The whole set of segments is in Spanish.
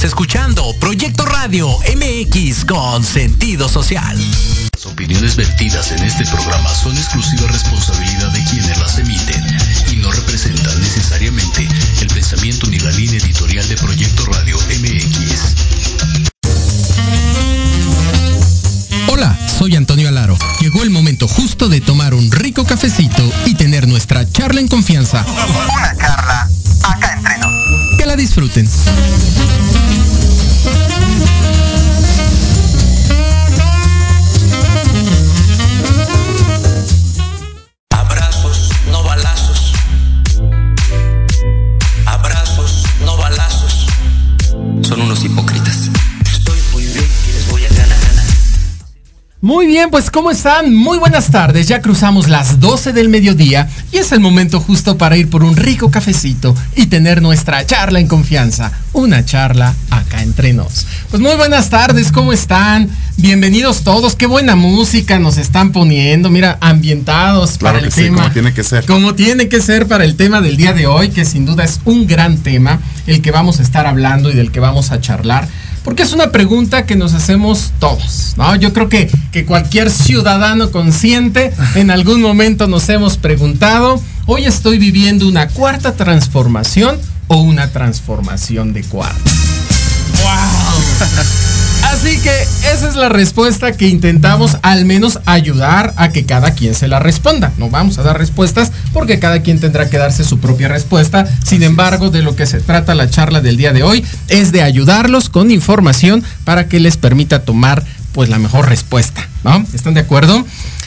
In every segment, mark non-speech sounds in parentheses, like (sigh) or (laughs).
Estás escuchando Proyecto Radio MX con sentido social. Las opiniones vertidas en este programa son exclusiva responsabilidad de quienes las emiten y no representan necesariamente el pensamiento ni la línea editorial de Proyecto Radio MX. Hola, soy Antonio Alaro. Llegó el momento justo de tomar un rico cafecito y tener nuestra charla en confianza. Una charla acá entre nos. Que la disfruten. Muy bien, pues ¿cómo están? Muy buenas tardes. Ya cruzamos las 12 del mediodía y es el momento justo para ir por un rico cafecito y tener nuestra charla en confianza. Una charla acá entre nos. Pues muy buenas tardes, ¿cómo están? Bienvenidos todos. Qué buena música nos están poniendo. Mira, ambientados Claro para el que sí, tema. como tiene que ser. Como tiene que ser para el tema del día de hoy, que sin duda es un gran tema, el que vamos a estar hablando y del que vamos a charlar. Porque es una pregunta que nos hacemos todos, ¿no? Yo creo que, que cualquier ciudadano consciente en algún momento nos hemos preguntado, hoy estoy viviendo una cuarta transformación o una transformación de cuarta. ¡Wow! Así que esa es la respuesta que intentamos al menos ayudar a que cada quien se la responda. No vamos a dar respuestas porque cada quien tendrá que darse su propia respuesta. Sin embargo, de lo que se trata la charla del día de hoy es de ayudarlos con información para que les permita tomar pues la mejor respuesta, ¿no? ¿Están de acuerdo?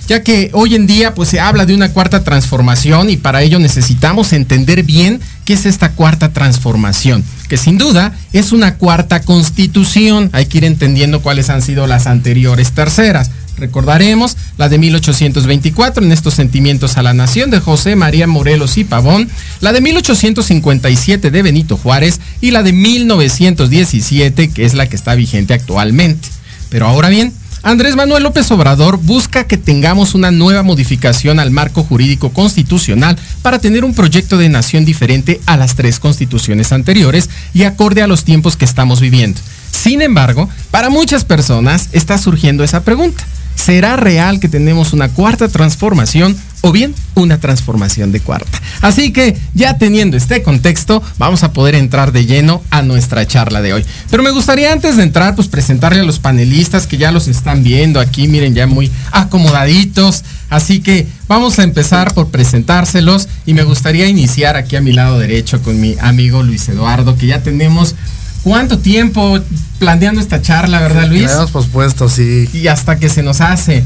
ya que hoy en día pues se habla de una cuarta transformación y para ello necesitamos entender bien qué es esta cuarta transformación, que sin duda es una cuarta constitución, hay que ir entendiendo cuáles han sido las anteriores terceras. Recordaremos la de 1824 en estos sentimientos a la nación de José María Morelos y Pavón, la de 1857 de Benito Juárez y la de 1917 que es la que está vigente actualmente. Pero ahora bien, Andrés Manuel López Obrador busca que tengamos una nueva modificación al marco jurídico constitucional para tener un proyecto de nación diferente a las tres constituciones anteriores y acorde a los tiempos que estamos viviendo. Sin embargo, para muchas personas está surgiendo esa pregunta. ¿Será real que tenemos una cuarta transformación o bien una transformación de cuarta? Así que ya teniendo este contexto, vamos a poder entrar de lleno a nuestra charla de hoy. Pero me gustaría antes de entrar, pues presentarle a los panelistas que ya los están viendo aquí, miren ya muy acomodaditos. Así que vamos a empezar por presentárselos y me gustaría iniciar aquí a mi lado derecho con mi amigo Luis Eduardo, que ya tenemos cuánto tiempo planeando esta charla, ¿verdad Luis? La hemos pospuesto, sí. y hasta que se nos hace.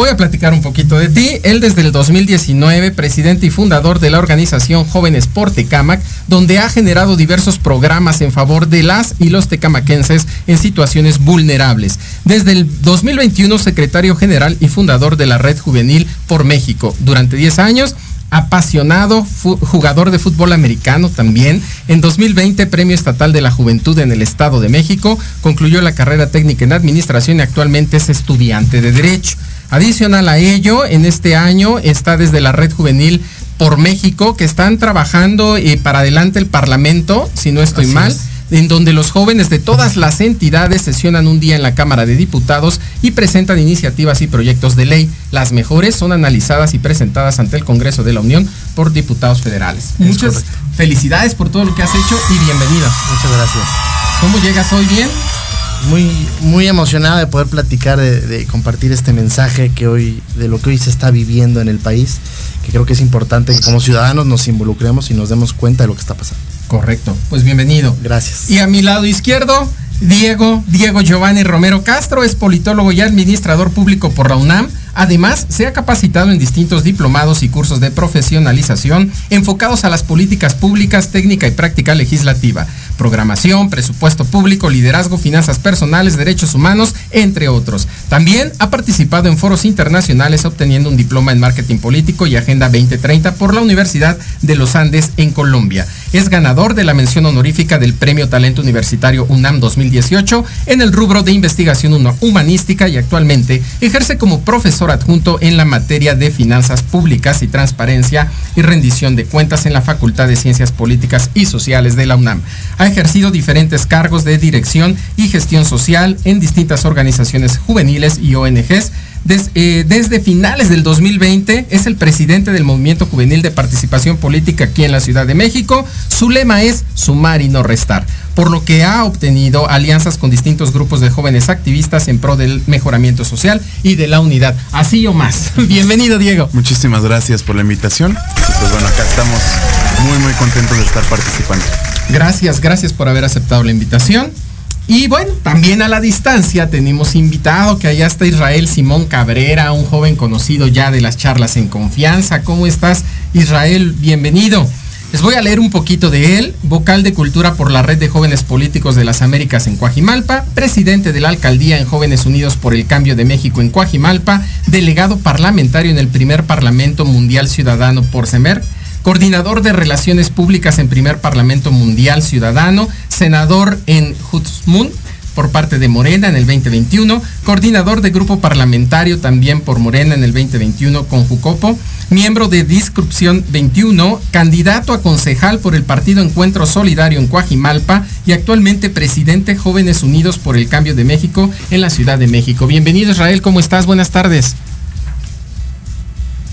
Voy a platicar un poquito de ti. Él desde el 2019, presidente y fundador de la organización Jóvenes por Tecamac, donde ha generado diversos programas en favor de las y los tecamaquenses en situaciones vulnerables. Desde el 2021, secretario general y fundador de la Red Juvenil por México. Durante 10 años, apasionado jugador de fútbol americano también. En 2020, Premio Estatal de la Juventud en el Estado de México. Concluyó la carrera técnica en administración y actualmente es estudiante de Derecho. Adicional a ello, en este año está desde la Red Juvenil por México, que están trabajando eh, para adelante el Parlamento, si no estoy Así mal. es en donde los jóvenes de todas las entidades sesionan un día en la Cámara de Diputados y presentan iniciativas y proyectos de ley. Las mejores son analizadas y presentadas ante el Congreso de la Unión por diputados federales. Es Muchas correcto. felicidades por todo lo que has hecho y bienvenido. Muchas gracias. ¿Cómo llegas hoy bien? Muy, muy emocionada de poder platicar, de, de compartir este mensaje que hoy, de lo que hoy se está viviendo en el país, que creo que es importante que como ciudadanos nos involucremos y nos demos cuenta de lo que está pasando. Correcto, pues bienvenido. Gracias. Y a mi lado izquierdo, Diego, Diego Giovanni Romero Castro, es politólogo y administrador público por la UNAM. Además, se ha capacitado en distintos diplomados y cursos de profesionalización enfocados a las políticas públicas, técnica y práctica legislativa, programación, presupuesto público, liderazgo, finanzas personales, derechos humanos, entre otros. También ha participado en foros internacionales obteniendo un diploma en marketing político y Agenda 2030 por la Universidad de los Andes en Colombia. es ganador de la mención honorífica del Premio Talento Universitario UNAM 2018 en el rubro de investigación humanística y actualmente ejerce como profesor adjunto en la materia de finanzas públicas y transparencia y rendición de cuentas en la Facultad de Ciencias Políticas y Sociales de la UNAM. Ejercido diferentes cargos de dirección y gestión social en distintas organizaciones juveniles y ONGs eh, desde finales del 2020 es el presidente del Movimiento Juvenil de Participación Política aquí en la Ciudad de México. Su lema es sumar y no restar, por lo que ha obtenido alianzas con distintos grupos de jóvenes activistas en pro del mejoramiento social y de la unidad. Así o más. (laughs) Bienvenido, Diego. Muchísimas gracias por la invitación. Pues bueno, acá estamos muy, muy contentos de estar participando. Gracias, gracias por haber aceptado la invitación. Y bueno, también a la distancia tenemos invitado que allá está Israel Simón Cabrera, un joven conocido ya de las charlas en confianza. ¿Cómo estás, Israel? Bienvenido. Les voy a leer un poquito de él, vocal de cultura por la Red de Jóvenes Políticos de las Américas en Coajimalpa, presidente de la alcaldía en Jóvenes Unidos por el Cambio de México en Coajimalpa, delegado parlamentario en el primer Parlamento Mundial Ciudadano por CEMER, coordinador de Relaciones Públicas en Primer Parlamento Mundial Ciudadano, senador en Hutzmun por parte de Morena en el 2021, coordinador de grupo parlamentario también por Morena en el 2021 con Jucopo, miembro de Disrupción 21, candidato a concejal por el Partido Encuentro Solidario en Coajimalpa y actualmente presidente Jóvenes Unidos por el Cambio de México en la Ciudad de México. Bienvenido Israel, ¿cómo estás? Buenas tardes.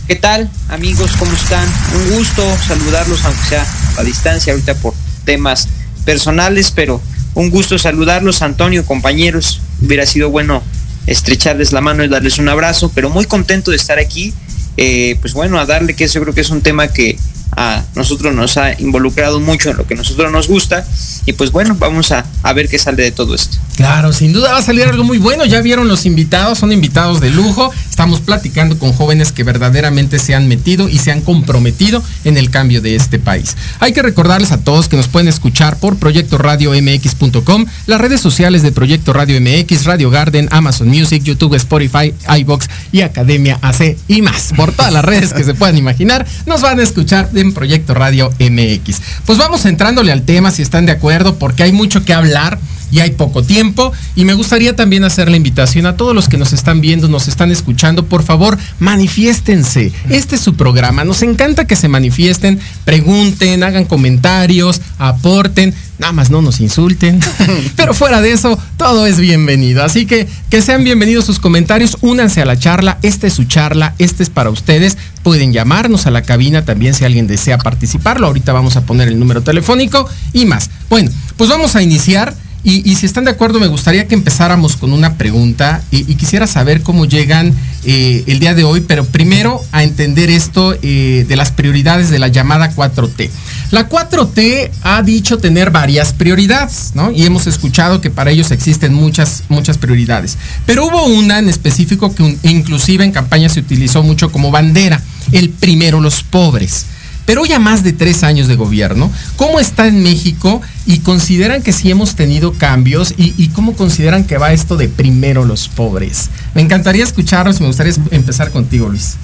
¿Qué tal, amigos? ¿Cómo están? Un gusto saludarlos, aunque sea a distancia ahorita por temas personales, pero un gusto saludarlos, Antonio, compañeros. Hubiera sido bueno estrecharles la mano y darles un abrazo, pero muy contento de estar aquí. Eh, pues bueno, a darle que eso creo que es un tema que a nosotros nos ha involucrado mucho en lo que nosotros nos gusta. Y pues bueno, vamos a, a, ver qué sale de todo esto. Claro, sin duda va a salir algo muy bueno. Ya vieron los invitados, son invitados de lujo. Estamos platicando con jóvenes que verdaderamente se han metido y se han comprometido en el cambio de este país. Hay que recordarles a todos que nos pueden escuchar por Proyecto Radio MX.com, las redes sociales de Proyecto Radio MX, Radio Garden, Amazon Music, YouTube, Spotify, iBox y Academia AC y más. Por todas las redes que se puedan imaginar, nos van a escuchar en Proyecto Radio MX. Pues vamos entrándole al tema si están de acuerdo, porque hay mucho que hablar y hay poco tiempo. Y me gustaría también hacer la invitación a todos los que nos están viendo, nos están escuchando, por favor, manifiéstense. Este es su programa. Nos encanta que se manifiesten, pregunten, hagan comentarios, aporten. Nada más no nos insulten. (laughs) Pero fuera de eso, todo es bienvenido. Así que que sean bienvenidos sus comentarios, únanse a la charla. Esta es su charla, este es para ustedes. Pueden llamarnos a la cabina también si alguien desea participarlo. Ahorita vamos a poner el número telefónico y más. Bueno, pues vamos a iniciar. Y, si están de acuerdo, me gustaría que empezáramos con una pregunta y, quisiera saber cómo llegan eh, el día de hoy, pero primero a entender esto eh, de las prioridades de la llamada 4T. La 4T ha dicho tener varias prioridades, ¿no? Y hemos escuchado que para ellos existen muchas, muchas prioridades. Pero hubo una en específico que inclusive en campaña se utilizó mucho como bandera, el primero los pobres. Pero ya más de tres años de gobierno, ¿cómo está en México? Y consideran que sí hemos tenido cambios y, cómo consideran que va esto de primero los pobres. Me encantaría escucharlos, me gustaría empezar contigo, Luis.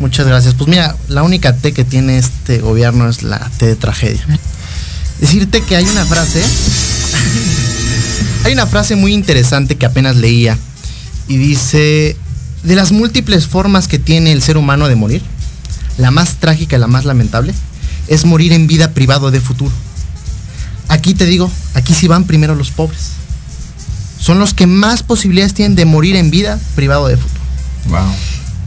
Muchas gracias. Pues mira, la única T que tiene este gobierno es la T de tragedia. Decirte que hay una frase, (laughs) hay una frase muy interesante que apenas leía y dice, de las múltiples formas que tiene el ser humano de morir, la más trágica y la más lamentable, es morir en vida privado de futuro. Aquí te digo, aquí sí van primero los pobres. Son los que más posibilidades tienen de morir en vida privado de futuro. Wow.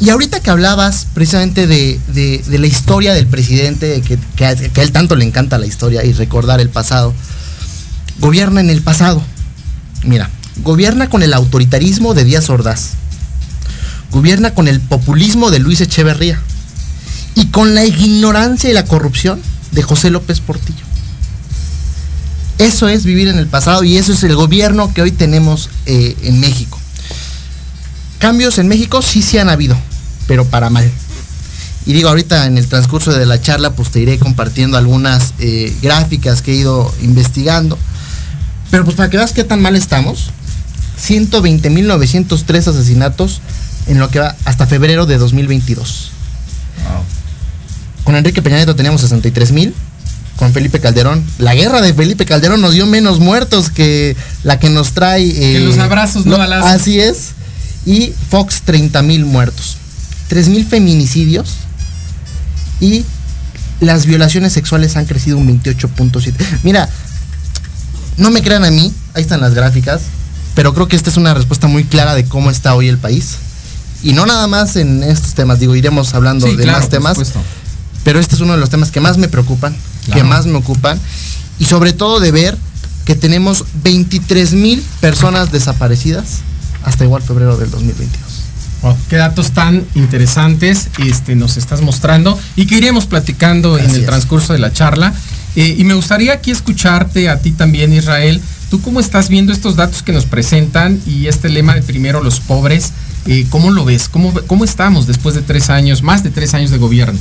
Y ahorita que hablabas precisamente de, la historia del presidente, que, que, a él tanto le encanta la historia y recordar el pasado, gobierna en el pasado. Mira, gobierna con el autoritarismo de Díaz Ordaz. Gobierna con el populismo de Luis Echeverría y con la ignorancia y la corrupción de José López Portillo. Eso es vivir en el pasado y eso es el gobierno que hoy tenemos eh, en México. Cambios en México sí sí han habido, pero para mal. Y digo, ahorita en el transcurso de la charla, pues te iré compartiendo algunas eh, gráficas que he ido investigando. Pero pues para que veas qué tan mal estamos, 120.903 asesinatos en lo que va hasta febrero de 2022. Con Enrique Peña Nieto teníamos 63 mil. con Felipe Calderón. La guerra de Felipe Calderón nos dio menos muertos que la que nos trae. que los abrazos, no, balazos. Así es. Y Fox, 30 mil muertos. 3 mil feminicidios. Y las violaciones sexuales han crecido un 28.7. Mira, no me crean a mí, ahí están las gráficas, pero creo que esta es una respuesta muy clara de cómo está hoy el país. Y no nada más en estos temas, digo, iremos hablando de más temas. Pero este es uno de los temas que más me preocupan, que más me ocupan, y sobre todo de ver que tenemos 23 mil personas desaparecidas hasta igual febrero del 2022. qué datos tan interesantes este, nos estás mostrando y que iremos platicando en el transcurso de la charla. Eh, y me gustaría aquí escucharte a ti también, Israel. ¿Tú cómo estás viendo estos datos que nos presentan y este lema de primero los pobres? Eh, ¿Cómo lo ves? ¿Cómo, ¿Cómo estamos después de tres años, más de tres años de gobierno?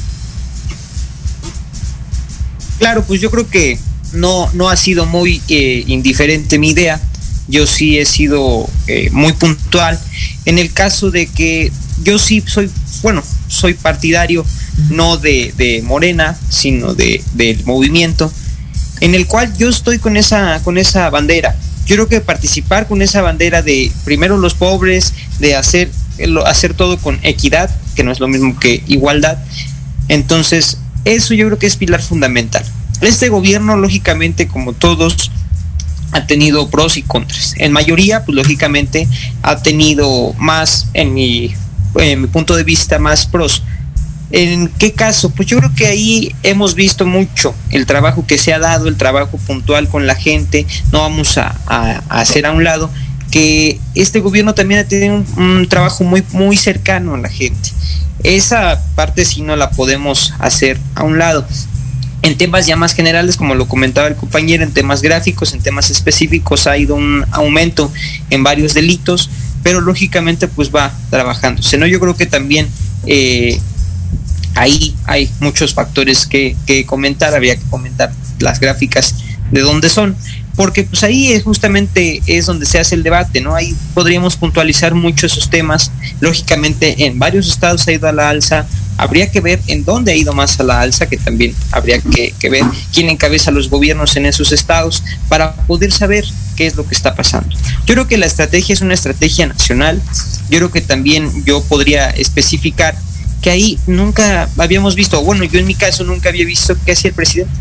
Claro, pues yo creo que no, no ha sido muy eh, indiferente mi idea. Yo sí he sido eh, muy puntual. En el caso de que yo sí soy, bueno, soy partidario no de, de Morena, sino de, del movimiento, en el cual yo estoy con esa, con esa bandera. Yo creo que participar con esa bandera de primero los pobres, de hacer, hacer todo con equidad, que no es lo mismo que igualdad. Entonces, eso yo creo que es pilar fundamental. Este gobierno, lógicamente, como todos, ha tenido pros y contras. En mayoría, pues lógicamente, ha tenido más, en mi, en mi punto de vista, más pros. ¿En qué caso? Pues yo creo que ahí hemos visto mucho el trabajo que se ha dado, el trabajo puntual con la gente, no vamos a, hacer a un lado, que este gobierno también ha tenido un, trabajo muy, muy cercano a la gente. Esa parte sí no la podemos hacer a un lado. En temas ya más generales, como lo comentaba el compañero, en temas gráficos, en temas específicos ha ido un aumento en varios delitos, pero lógicamente pues va trabajándose. ¿no? Yo creo que también eh, ahí hay muchos factores que, que comentar, habría que comentar las gráficas de dónde son porque pues ahí es justamente es donde se hace el debate, ¿no? Ahí podríamos puntualizar mucho esos temas. Lógicamente en varios estados ha ido a la alza, habría que ver en dónde ha ido más a la alza, que también habría que, que ver quién encabeza los gobiernos en esos estados para poder saber qué es lo que está pasando. Yo creo que la estrategia es una estrategia nacional, yo creo que también yo podría especificar que ahí nunca habíamos visto, bueno, yo en mi caso nunca había visto qué hacía el presidente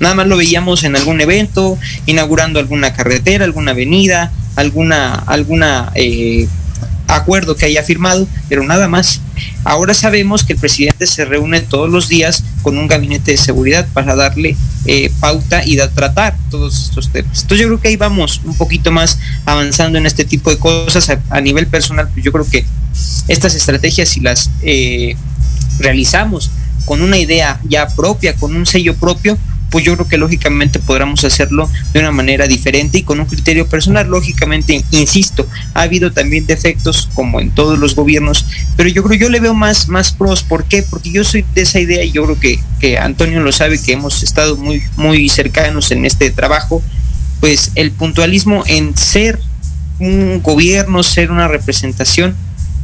Nada más lo veíamos en algún evento, inaugurando alguna carretera, alguna avenida, alguna, alguna eh, acuerdo que haya firmado, pero nada más. Ahora sabemos que el presidente se reúne todos los días con un gabinete de seguridad para darle eh, pauta y tratar todos estos temas. Entonces yo creo que ahí vamos un poquito más avanzando en este tipo de cosas a, nivel personal. Pues yo creo que estas estrategias si las eh, realizamos con una idea ya propia, con un sello propio, pues yo creo que lógicamente podremos hacerlo de una manera diferente y con un criterio personal. Lógicamente, insisto, ha habido también defectos como en todos los gobiernos, pero yo creo yo le veo más, más pros. ¿Por qué? Porque yo soy de esa idea y yo creo que, que Antonio lo sabe, que hemos estado muy, muy cercanos en este trabajo, pues el puntualismo en ser un gobierno, ser una representación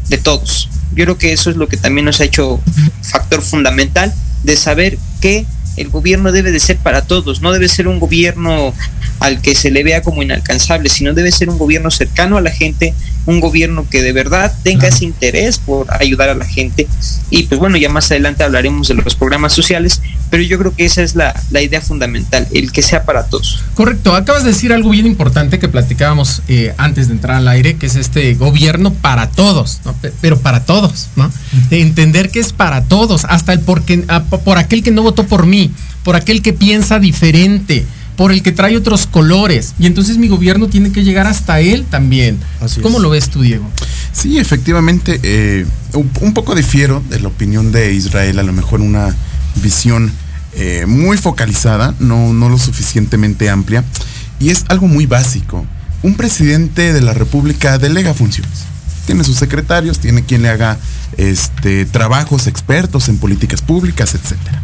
de todos. Yo creo que eso es lo que también nos ha hecho factor fundamental de saber que el gobierno debe de ser para todos, no debe ser un gobierno al que se le vea como inalcanzable, sino debe ser un gobierno cercano a la gente, un gobierno que de verdad tenga ese interés por ayudar a la gente. Y pues bueno, ya más adelante hablaremos de los programas sociales, pero yo creo que esa es la, idea fundamental, el que sea para todos. Correcto, acabas de decir algo bien importante que platicábamos eh, antes de entrar al aire, que es este gobierno para todos, pero para todos, ¿no? De entender que es para todos, hasta el porque, por aquel que no votó por mí, por aquel que piensa diferente por el que trae otros colores. Y entonces mi gobierno tiene que llegar hasta él también. ¿Cómo lo ves tú, Diego? Sí, efectivamente, eh, un, poco difiero de la opinión de Israel, a lo mejor una visión eh, muy focalizada, no, no lo suficientemente amplia. Y es algo muy básico. Un presidente de la República delega funciones. Tiene sus secretarios, tiene quien le haga este, trabajos expertos en políticas públicas, etcétera.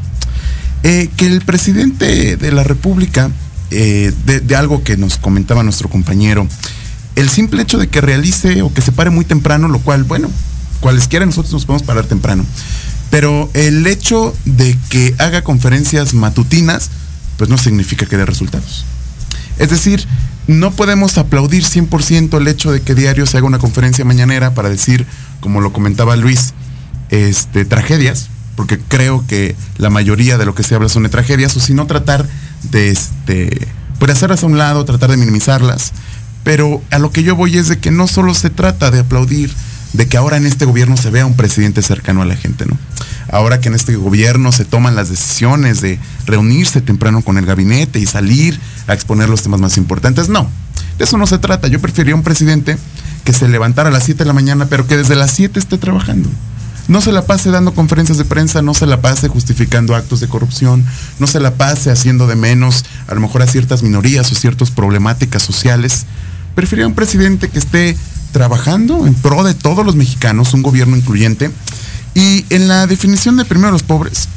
Eh, que el presidente de la República eh, de, algo que nos comentaba nuestro compañero. El simple hecho de que realice o que se pare muy temprano, lo cual, bueno, cualesquiera nosotros nos podemos parar temprano. Pero el hecho de que haga conferencias matutinas, pues no significa que dé resultados. Es decir, no podemos aplaudir 100% el hecho de que diario se haga una conferencia mañanera para decir, como lo comentaba Luis, este, tragedias, porque creo que la mayoría de lo que se habla son de tragedias, o si no tratar de este, pues hacerlas a un lado, tratar de minimizarlas. Pero a lo que yo voy es de que no solo se trata de aplaudir de que ahora en este gobierno se vea un presidente cercano a la gente, ¿no? Ahora que en este gobierno se toman las decisiones de reunirse temprano con el gabinete y salir a exponer los temas más importantes, no. De eso no se trata. Yo preferiría un presidente que se levantara a las 7 de la mañana, pero que desde las 7 esté trabajando. No se la pase dando conferencias de prensa, no se la pase justificando actos de corrupción, no se la pase haciendo de menos a lo mejor a ciertas minorías o ciertas problemáticas sociales. Preferiría un presidente que esté trabajando en pro de todos los mexicanos, un gobierno incluyente. Y en la definición de primero los pobres,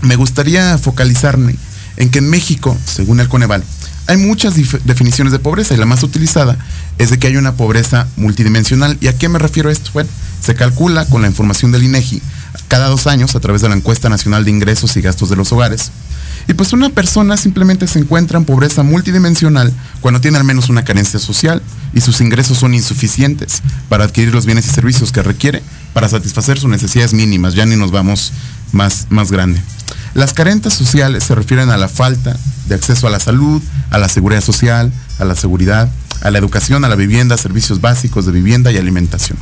me gustaría focalizarme en que en México, según el Coneval, hay muchas definiciones de pobreza y la más utilizada es de que hay una pobreza multidimensional. ¿Y a qué me refiero esto? Bueno, se calcula con la información del INEGI cada dos años a través de la encuesta nacional de ingresos y gastos de los hogares y pues una persona simplemente se encuentra en pobreza multidimensional cuando tiene al menos una carencia social y sus ingresos son insuficientes para adquirir los bienes y servicios que requiere para satisfacer sus necesidades mínimas. Ya ni nos vamos más, más grande. Las carencias sociales se refieren a la falta de acceso a la salud, a la seguridad social, a la seguridad, a la educación, a la vivienda, servicios básicos de vivienda y alimentación.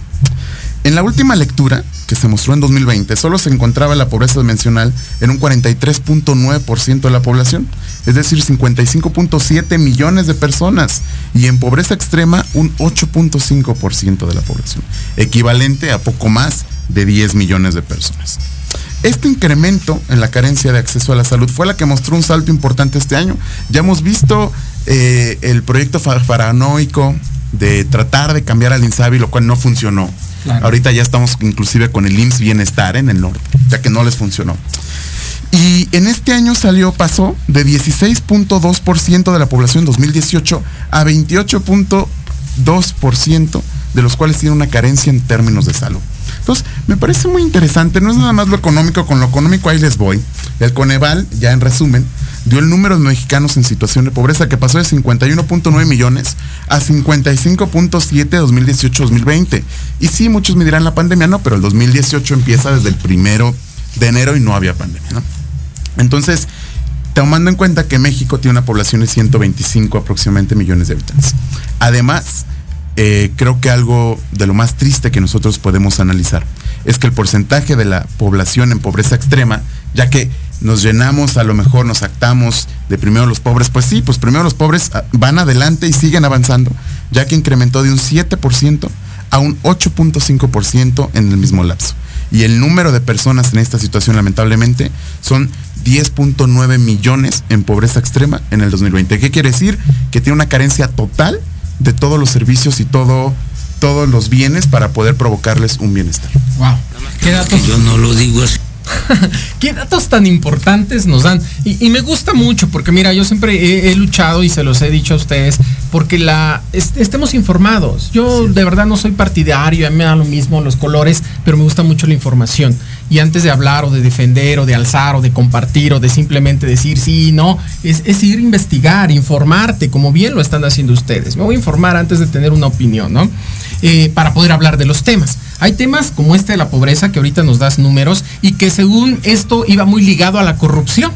En la última lectura, que se mostró en 2020, solo se encontraba la pobreza dimensional en un 43.9% de la población, es decir, 55.7 millones de personas, y en pobreza extrema un 8.5% de la población, equivalente a poco más de 10 millones de personas. Este incremento en la carencia de acceso a la salud fue la que mostró un salto importante este año. Ya hemos visto eh, el proyecto paranoico de tratar de cambiar al INSABI, lo cual no funcionó Ahorita ya estamos inclusive con el IMSS Bienestar en el norte, ya que no les funcionó. Y en este año salió, pasó de 16.2% de la población en 2018 a 28.2% de los cuales tiene una carencia en términos de salud. Entonces, me parece muy interesante, no es nada más lo económico, con lo económico ahí les voy. El Coneval, ya en resumen, dio el número de mexicanos en situación de pobreza que pasó de 51.9 millones a 55.7 2018-2020. Y sí, muchos me dirán la pandemia, no, pero el 2018 empieza desde el primero de enero y no había pandemia, ¿no? Entonces, tomando en cuenta que México tiene una población de 125 aproximadamente millones de habitantes. Además, eh, creo que algo de lo más triste que nosotros podemos analizar es que el porcentaje de la población en pobreza extrema, ya que nos llenamos, a lo mejor nos actamos de primero los pobres, pues sí, pues primero los pobres ah, van adelante y siguen avanzando, ya que incrementó de un 7% a un 8.5% en el mismo lapso. Y el número de personas en esta situación, lamentablemente, son 10.9 millones en pobreza extrema en el 2020. ¿Qué quiere decir? Que tiene una carencia total de todos los servicios y todo, todos los bienes para poder provocarles un bienestar. Wow. ¿Qué datos? Yo no lo digo así. (laughs) ¿Qué datos tan importantes nos dan? Y, me gusta mucho porque mira, yo siempre he, luchado y se los he dicho a ustedes porque la estemos informados. Yo de verdad no soy partidario, a mí me da lo mismo los colores, pero me gusta mucho la información. Y antes de hablar o de defender o de alzar o de compartir o de simplemente decir sí, no, es, es ir a investigar, informarte, como bien lo están haciendo ustedes. Me voy a informar antes de tener una opinión, ¿no? Eh, para poder hablar de los temas. Hay temas como este de la pobreza, que ahorita nos das números, y que según esto iba muy ligado a la corrupción.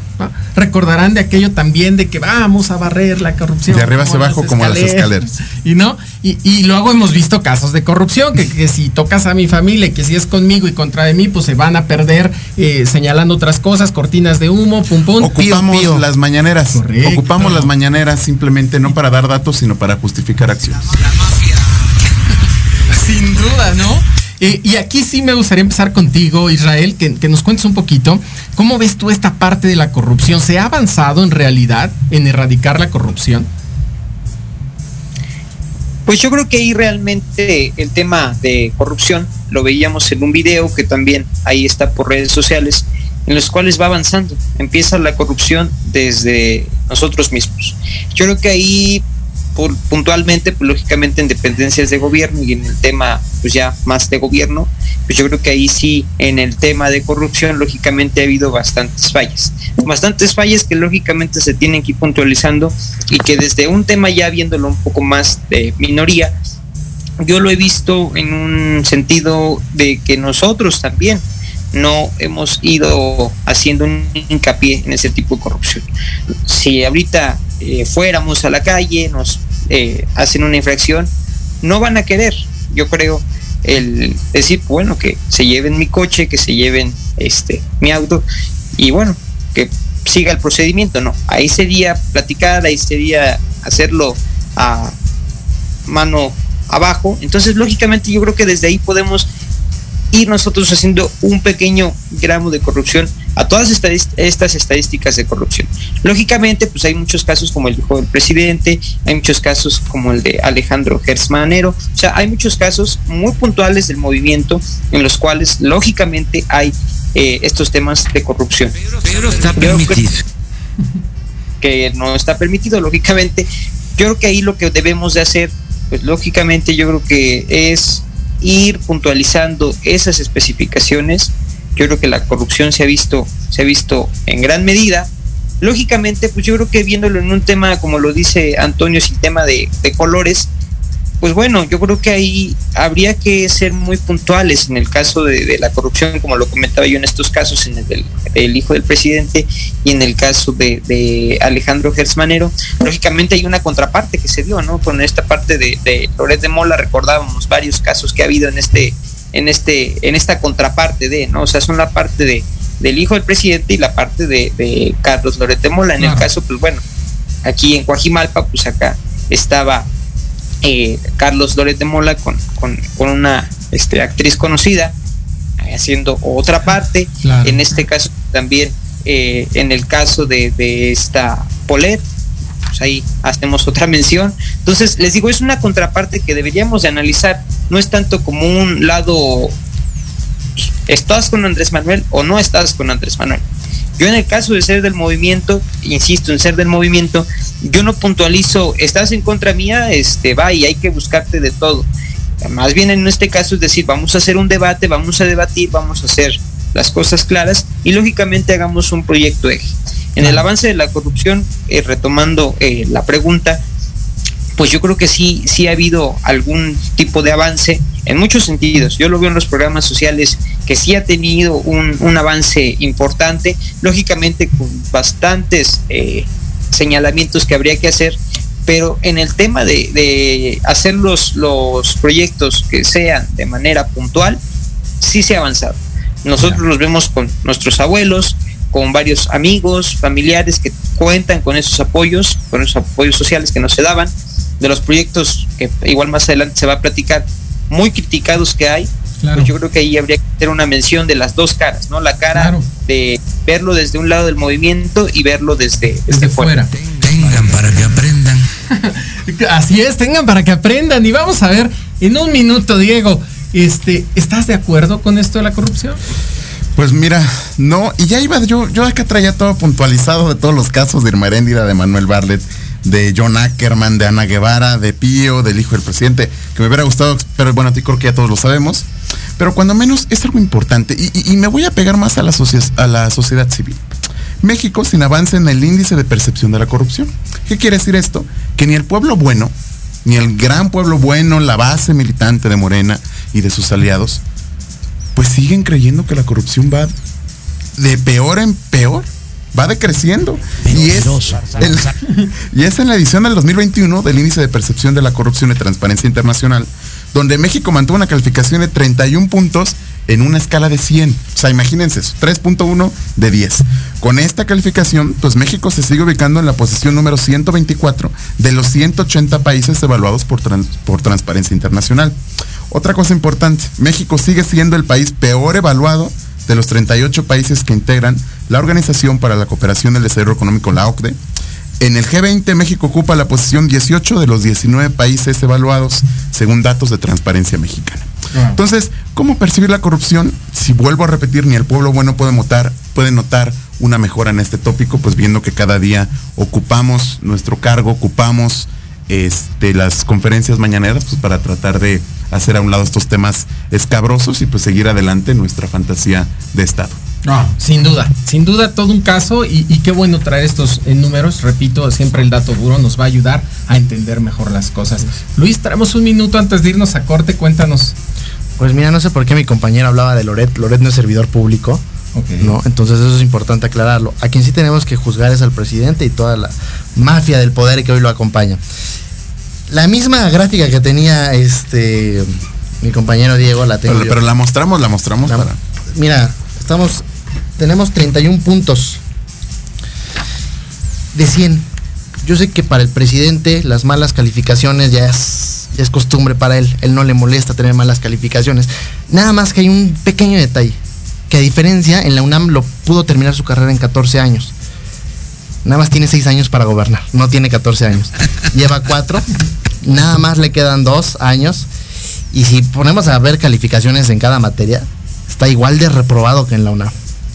Recordarán de aquello también de que vamos a barrer la corrupción. De arriba hacia abajo como las escaleras. (laughs) Y no, y, luego hemos visto casos de corrupción, que, si tocas a mi familia, que si es conmigo y contra de mí, pues se van a perder eh, señalando otras cosas, cortinas de humo, pum pum. Ocupamos las mañaneras. Ocupamos las mañaneras simplemente no para dar datos, sino para justificar acciones. (laughs) Sin duda, ¿no? Y aquí sí me gustaría empezar contigo, Israel, que, nos cuentes un poquito, ¿cómo ves tú esta parte de la corrupción? ¿Se ha avanzado en realidad en erradicar la corrupción? Pues yo creo que ahí realmente el tema de corrupción lo veíamos en un video que también ahí está por redes sociales, en los cuales va avanzando. Empieza la corrupción desde nosotros mismos. Yo creo que ahí puntualmente, pues lógicamente en dependencias de gobierno y en el tema pues ya más de gobierno, pues yo creo que ahí sí en el tema de corrupción lógicamente ha habido bastantes fallas, bastantes fallas que lógicamente se tienen que ir puntualizando y que desde un tema ya viéndolo un poco más de minoría, yo lo he visto en un sentido de que nosotros también no hemos ido haciendo un hincapié en ese tipo de corrupción. Si ahorita eh, fuéramos a la calle, nos eh, hacen una infracción, no van a querer, yo creo, el decir, bueno, que se lleven mi coche, que se lleven este mi auto y bueno, que siga el procedimiento, no. Ahí sería platicar, ahí sería hacerlo a mano abajo. Entonces, lógicamente, yo creo que desde ahí podemos ir nosotros haciendo un pequeño gramo de corrupción a todas estas estadísticas de corrupción. Lógicamente, pues hay muchos casos como el hijo del presidente, hay muchos casos como el de Alejandro Gersmanero, o sea, hay muchos casos muy puntuales del movimiento en los cuales lógicamente hay eh, estos temas de corrupción. Pero está permitido. Que, (laughs) que no está permitido, lógicamente. Yo creo que ahí lo que debemos de hacer, pues lógicamente yo creo que es ir puntualizando esas especificaciones. Yo creo que la corrupción se ha visto, se ha visto en gran medida. Lógicamente, pues yo creo que viéndolo en un tema, como lo dice Antonio, sin tema de, de colores, pues bueno, yo creo que ahí habría que ser muy puntuales en el caso de, la corrupción, como lo comentaba yo en estos casos, en el del hijo del presidente y en el caso de, Alejandro Gersmanero. Lógicamente hay una contraparte que se dio, ¿no? Con esta parte de, de Loret de Mola recordábamos varios casos que ha habido en este, en este, en esta contraparte de, ¿no? O sea, son la parte de del hijo del presidente y la parte de, Carlos Loret de Mola. En el caso, pues bueno, aquí en Coajimalpa, pues acá estaba eh, Carlos Loret de Mola con, una este, actriz conocida, haciendo otra parte. En este caso también, eh, en el caso de, esta Polet, pues ahí hacemos otra (laughs) mención. Entonces, les digo, es una contraparte que deberíamos de analizar. No es tanto como un lado, ¿estás con Andrés Manuel o no estás con Andrés Manuel? Yo en el caso de ser del movimiento, insisto en ser del movimiento, yo no puntualizo, estás en contra mía, este, va y hay que buscarte de todo. Más bien en este caso es decir, vamos a hacer un debate, vamos a debatir, vamos a hacer las cosas claras y lógicamente hagamos un proyecto eje. En el avance de la corrupción, eh, retomando eh, la pregunta, pues yo creo que sí, sí ha habido algún tipo de avance en muchos sentidos. Yo lo veo en los programas sociales que sí ha tenido un, avance importante, lógicamente con bastantes eh, señalamientos que habría que hacer, pero en el tema de, hacer los, los proyectos que sean de manera puntual, sí se ha avanzado. Nosotros los vemos con nuestros abuelos, con varios amigos, familiares que cuentan con esos apoyos, con esos apoyos sociales que nos se daban de los proyectos que igual más adelante se va a platicar, muy criticados que hay, pues yo creo que ahí habría que hacer una mención de las dos caras, ¿no? La cara de verlo desde un lado del movimiento y verlo desde, desde, fuera. Tengan para que aprendan. (laughs) Así es, tengan para que aprendan. Y vamos a ver, en un minuto, Diego, este, ¿estás de acuerdo con esto de la corrupción? Pues mira, no, y ya iba, yo, yo acá traía todo puntualizado de todos los casos de Irma Heréndira, de Manuel Barlet, de John Ackerman, de Ana Guevara, de Pío, del hijo del presidente, que me hubiera gustado, pero bueno, a ti creo que ya todos lo sabemos. Pero cuando menos es algo importante, y, me voy a pegar más a la, a la sociedad civil. México sin avance en el índice de percepción de la corrupción. ¿Qué quiere decir esto? Que ni el pueblo bueno, ni el gran pueblo bueno, la base militante de Morena y de sus aliados, pues siguen creyendo que la corrupción va de peor en peor va decreciendo. Y es, (laughs) y es en la edición del 2021 del Índice de Percepción de la Corrupción y Transparencia Internacional, donde México mantuvo una calificación de 31 puntos en una escala de 100. O sea, imagínense 3.1 de 10. Con esta calificación, pues México se sigue ubicando en la posición número 124 de los 180 países evaluados por, por Transparencia Internacional. Otra cosa importante, México sigue siendo el país peor evaluado de los 38 países que integran la Organización para la Cooperación del Desarrollo Económico, la OCDE. En el G20, México ocupa la posición 18 de los 19 países evaluados, según datos de Transparencia Mexicana. Entonces, ¿cómo percibir la corrupción? Si vuelvo a repetir, ni el pueblo bueno puede notar, puede notar una mejora en este tópico, pues viendo que cada día ocupamos nuestro cargo, ocupamos este, las conferencias mañaneras pues, para tratar de hacer a un lado estos temas escabrosos y pues seguir adelante nuestra fantasía de Estado. No, sin duda, sin duda todo un caso y, y qué bueno traer estos en números. Repito, siempre el dato duro nos va a ayudar a entender mejor las cosas. Luis, traemos un minuto antes de irnos a corte, cuéntanos. Pues mira, no sé por qué mi compañero hablaba de Loret. Loret no es servidor público. Ok. ¿no? Entonces eso es importante aclararlo. A quien sí tenemos que juzgar es al presidente y toda la mafia del poder que hoy lo acompaña. La misma gráfica que tenía este mi compañero Diego la tengo Pero, yo. pero la mostramos, la mostramos La- para. Mira, estamos tenemos 31 puntos de 100. Yo sé que para el presidente las malas calificaciones ya es, es costumbre para él. Él no le molesta tener malas calificaciones. Nada más que hay un pequeño detalle. Que a diferencia, en la UNAM lo pudo terminar su carrera en 14 años. Nada más tiene 6 años para gobernar. No tiene 14 años. Lleva 4. Nada más le quedan 2 años. Y si ponemos a ver calificaciones en cada materia, está igual de reprobado que en la UNAM.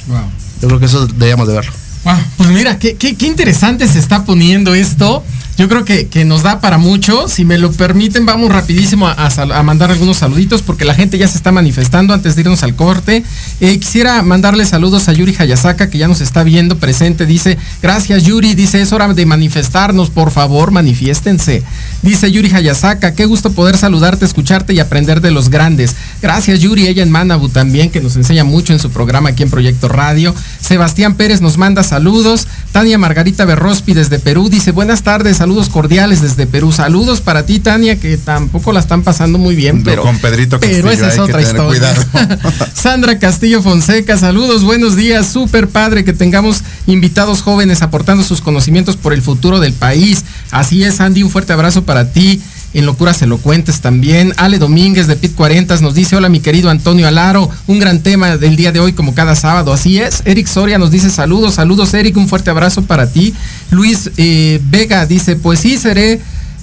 Wow. Yo creo que eso deberíamos de verlo. Wow, pues mira, qué, qué- qué interesante se está poniendo esto. Yo creo que, que nos da para mucho. Si me lo permiten, vamos rapidísimo a, mandar algunos saluditos porque la gente ya se está manifestando antes de irnos al corte. Eh, quisiera mandarle saludos a Yuri Hayasaka que ya nos está viendo presente. Dice, gracias Yuri. Dice, es hora de manifestarnos. Por favor, manifiéstense. Dice Yuri Hayasaka, qué gusto poder saludarte, escucharte y aprender de los grandes. Gracias Yuri, ella en Manabu también, que nos enseña mucho en su programa aquí en Proyecto Radio. Sebastián Pérez nos manda saludos. Tania Margarita Berrospi desde Perú dice, buenas tardes, saludos cordiales desde Perú. Saludos para ti, Tania, que tampoco la están pasando muy bien, pero... con Pedrito pero Castillo esa es otra historia. (laughs) Sandra Castillo Fonseca, saludos, buenos días, súper padre que tengamos invitados jóvenes aportando sus conocimientos por el futuro del país. Así es, Andy, un fuerte abrazo para ti. En Locuras Elocuentes también. Ale Domínguez de Pit 40 nos dice, hola mi querido Antonio Alaro, un gran tema del día de hoy como cada sábado. Así es. Eric Soria nos dice saludos, saludos Eric, un fuerte abrazo para ti. Luis eh, Vega dice, pues sí, seré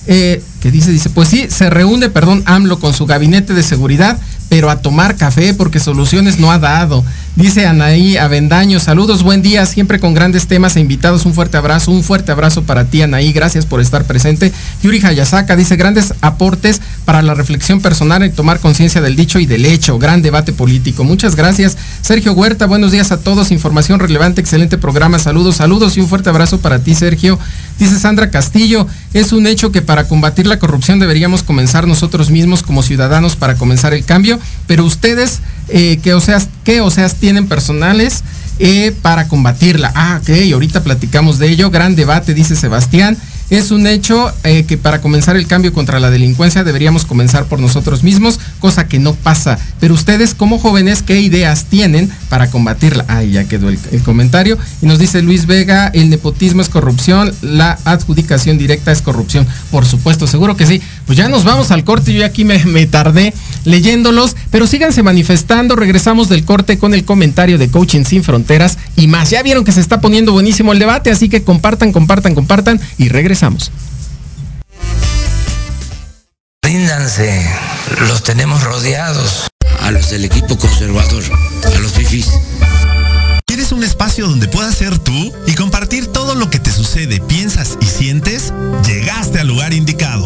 eh, que dice, dice, pues sí, se reúne, perdón, AMLO con su gabinete de seguridad, pero a tomar café porque soluciones no ha dado. Dice Anaí Avendaño, saludos, buen día, siempre con grandes temas e invitados, un fuerte abrazo, un fuerte abrazo para ti Anaí, gracias por estar presente. Yuri Hayasaka dice, grandes aportes para la reflexión personal y tomar conciencia del dicho y del hecho, gran debate político. Muchas gracias. Sergio Huerta, buenos días a todos, información relevante, excelente programa, saludos, saludos y un fuerte abrazo para ti Sergio. Dice Sandra Castillo, es un hecho que para combatir la corrupción deberíamos comenzar nosotros mismos como ciudadanos para comenzar el cambio, pero ustedes, eh, que o sea, que o sea, tienen personales para combatirla. Ah, ok, ahorita platicamos de ello. Gran debate, dice Sebastián. Es un hecho eh, que para comenzar el cambio contra la delincuencia deberíamos comenzar por nosotros mismos, cosa que no pasa. Pero ustedes como jóvenes, ¿qué ideas tienen para combatirla? Ahí ya quedó el, el comentario. Y nos dice Luis Vega, el nepotismo es corrupción, la adjudicación directa es corrupción. Por supuesto, seguro que sí. Pues ya nos vamos al corte, yo aquí me, me tardé leyéndolos, pero síganse manifestando. Regresamos del corte con el comentario de Coaching Sin Fronteras y más. Ya vieron que se está poniendo buenísimo el debate, así que compartan, compartan, compartan y regresamos. Ríndanse, los tenemos rodeados. A los del equipo conservador, a los fifís. ¿Quieres un espacio donde puedas ser tú y compartir todo lo que te sucede, piensas y sientes? Llegaste al lugar indicado.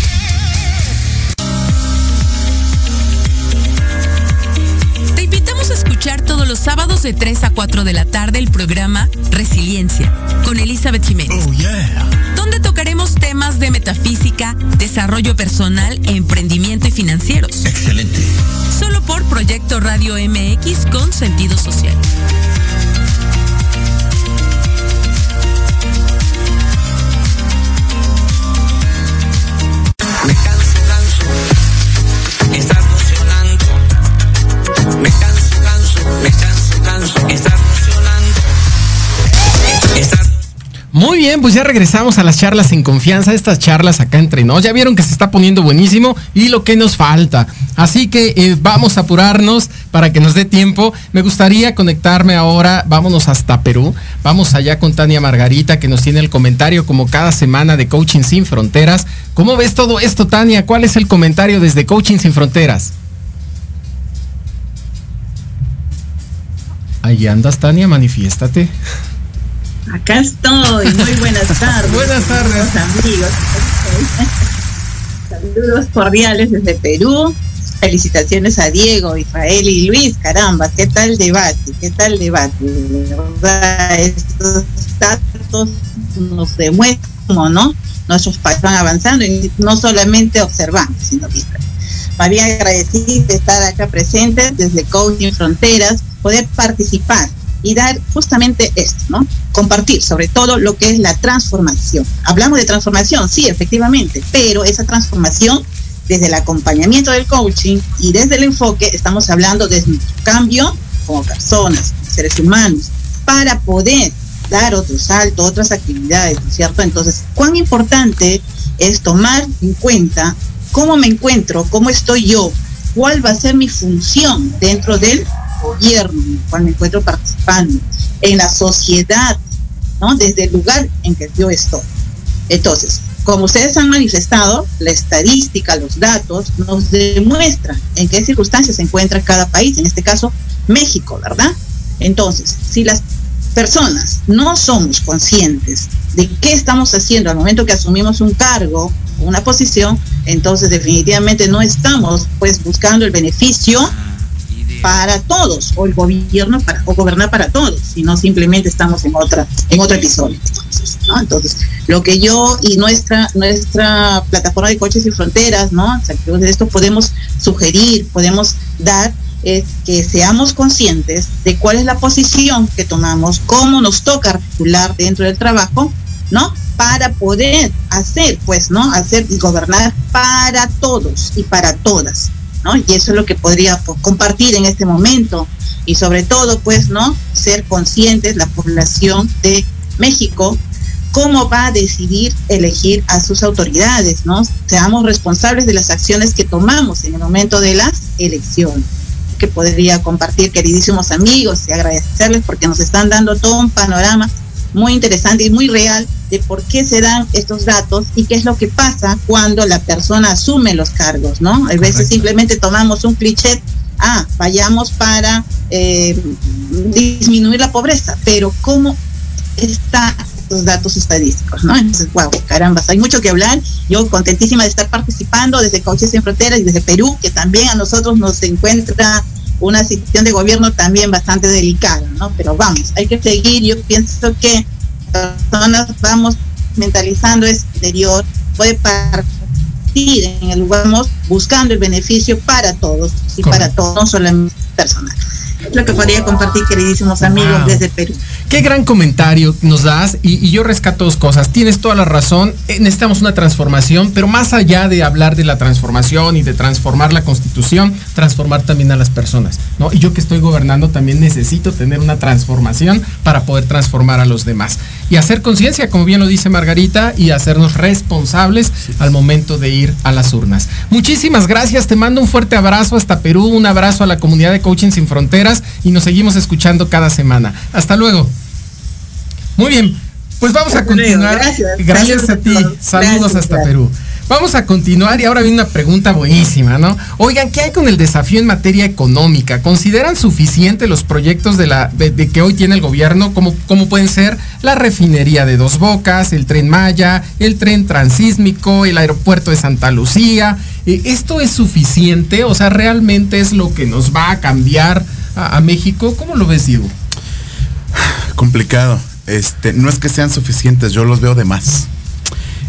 Escuchar todos los sábados de 3 a 4 de la tarde el programa Resiliencia con Elizabeth Jiménez. Donde tocaremos temas de metafísica, desarrollo personal, emprendimiento y financieros. Excelente. Solo por Proyecto Radio MX con sentido social. Muy bien, pues ya regresamos a las charlas en confianza, estas charlas acá entre nos. Ya vieron que se está poniendo buenísimo y lo que nos falta. Así que eh, vamos a apurarnos para que nos dé tiempo. Me gustaría conectarme ahora, vámonos hasta Perú. Vamos allá con Tania Margarita que nos tiene el comentario como cada semana de Coaching Sin Fronteras. ¿Cómo ves todo esto, Tania? ¿Cuál es el comentario desde Coaching Sin Fronteras? Ahí andas, Tania, manifiéstate. Acá estoy. Muy buenas tardes. (laughs) buenas tardes. amigos. Saludos cordiales desde Perú. Felicitaciones a Diego, Israel y Luis. Caramba, qué tal debate, qué tal debate. De verdad, estos datos nos demuestran ¿no? Nuestros países van avanzando y no solamente observando, sino viendo. María agradecida de estar acá presente desde Coaching Fronteras, poder participar y dar justamente esto, ¿no? Compartir sobre todo lo que es la transformación. Hablamos de transformación, sí, efectivamente, pero esa transformación desde el acompañamiento del coaching y desde el enfoque estamos hablando de cambio como personas, seres humanos, para poder dar otro salto, otras actividades, ¿no es cierto? Entonces, cuán importante es tomar en cuenta cómo me encuentro, cómo estoy yo, cuál va a ser mi función dentro del gobierno en el cual me encuentro participando, en la sociedad, ¿no? Desde el lugar en que yo estoy. Entonces, como ustedes han manifestado, la estadística, los datos nos demuestran en qué circunstancias se encuentra cada país, en este caso México, ¿verdad? Entonces, si las personas no somos conscientes de qué estamos haciendo al momento que asumimos un cargo, una posición, entonces definitivamente no estamos pues buscando el beneficio para todos o el gobierno para o gobernar para todos sino simplemente estamos en otra en otro episodio entonces, lo que yo y nuestra nuestra plataforma de coches y fronteras no o sea, de esto podemos sugerir podemos dar es que seamos conscientes de cuál es la posición que tomamos cómo nos toca articular dentro del trabajo no para poder hacer pues no hacer y gobernar para todos y para todas ¿no? Y eso es lo que podría pues, compartir en este momento y sobre todo, pues, ¿no? Ser conscientes la población de México cómo va a decidir elegir a sus autoridades, ¿no? Seamos responsables de las acciones que tomamos en el momento de las elecciones que podría compartir queridísimos amigos y agradecerles porque nos están dando todo un panorama muy interesante y muy real de por qué se dan estos datos y qué es lo que pasa cuando la persona asume los cargos, ¿no? A veces simplemente tomamos un cliché, ah, vayamos para eh, disminuir la pobreza, pero ¿cómo están estos datos estadísticos, ¿no? Entonces, wow, caramba, hay mucho que hablar. Yo contentísima de estar participando desde Coaches Sin Fronteras y desde Perú, que también a nosotros nos encuentra una situación de gobierno también bastante delicada, ¿no? Pero vamos, hay que seguir. Yo pienso que personas vamos mentalizando ese exterior, puede partir en el lugar, vamos buscando el beneficio para todos y para todos, no solamente personal. Es lo que podría compartir, queridísimos amigos, Wow. desde Perú. Qué gran comentario nos das y, y yo rescato dos cosas. Tienes toda la razón, eh, necesitamos una transformación, pero más allá de hablar de la transformación y de transformar la constitución, transformar también a las personas, ¿no? Y yo que estoy gobernando también necesito tener una transformación para poder transformar a los demás. y hacer conciencia, como bien lo dice Margarita, y hacernos responsables al momento de ir a las urnas. Muchísimas gracias, te mando un fuerte abrazo hasta Perú, un abrazo a la comunidad de Coaching Sin Fronteras y nos seguimos escuchando cada semana. Hasta luego. Muy bien, pues vamos a continuar. Gracias, a ti. Saludos hasta Perú. Vamos a continuar y ahora viene una pregunta buenísima, ¿no? Oigan, ¿qué hay con el desafío en materia económica? ¿Consideran suficiente los proyectos de, la, de, que hoy tiene el gobierno, como, como pueden ser la refinería de Dos Bocas, el tren Maya, el tren transísmico, el aeropuerto de Santa Lucía? Eh, ¿Esto es suficiente? O sea, ¿realmente es lo que nos va a cambiar a, a México? ¿Cómo lo ves, Diego? Complicado. Este, no es que sean suficientes, yo los veo de más.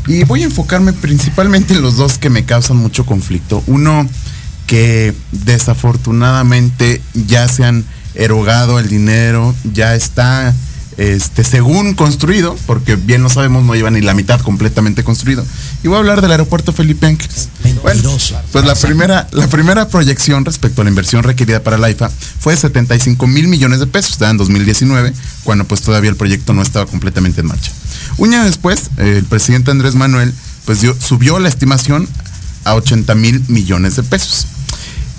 Y voy a enfocarme principalmente en los dos que me causan mucho conflicto. Uno, que desafortunadamente ya se han erogado el dinero, ya está este, según construido, porque bien lo sabemos, no lleva ni la mitad completamente construido. Y voy a hablar del aeropuerto Felipe Ángeles. Bueno, pues la primera, la primera proyección respecto a la inversión requerida para la IFA fue de 75 mil millones de pesos, en 2019, cuando pues todavía el proyecto no estaba completamente en marcha. Un año después, el presidente Andrés Manuel pues subió la estimación a 80 mil millones de pesos.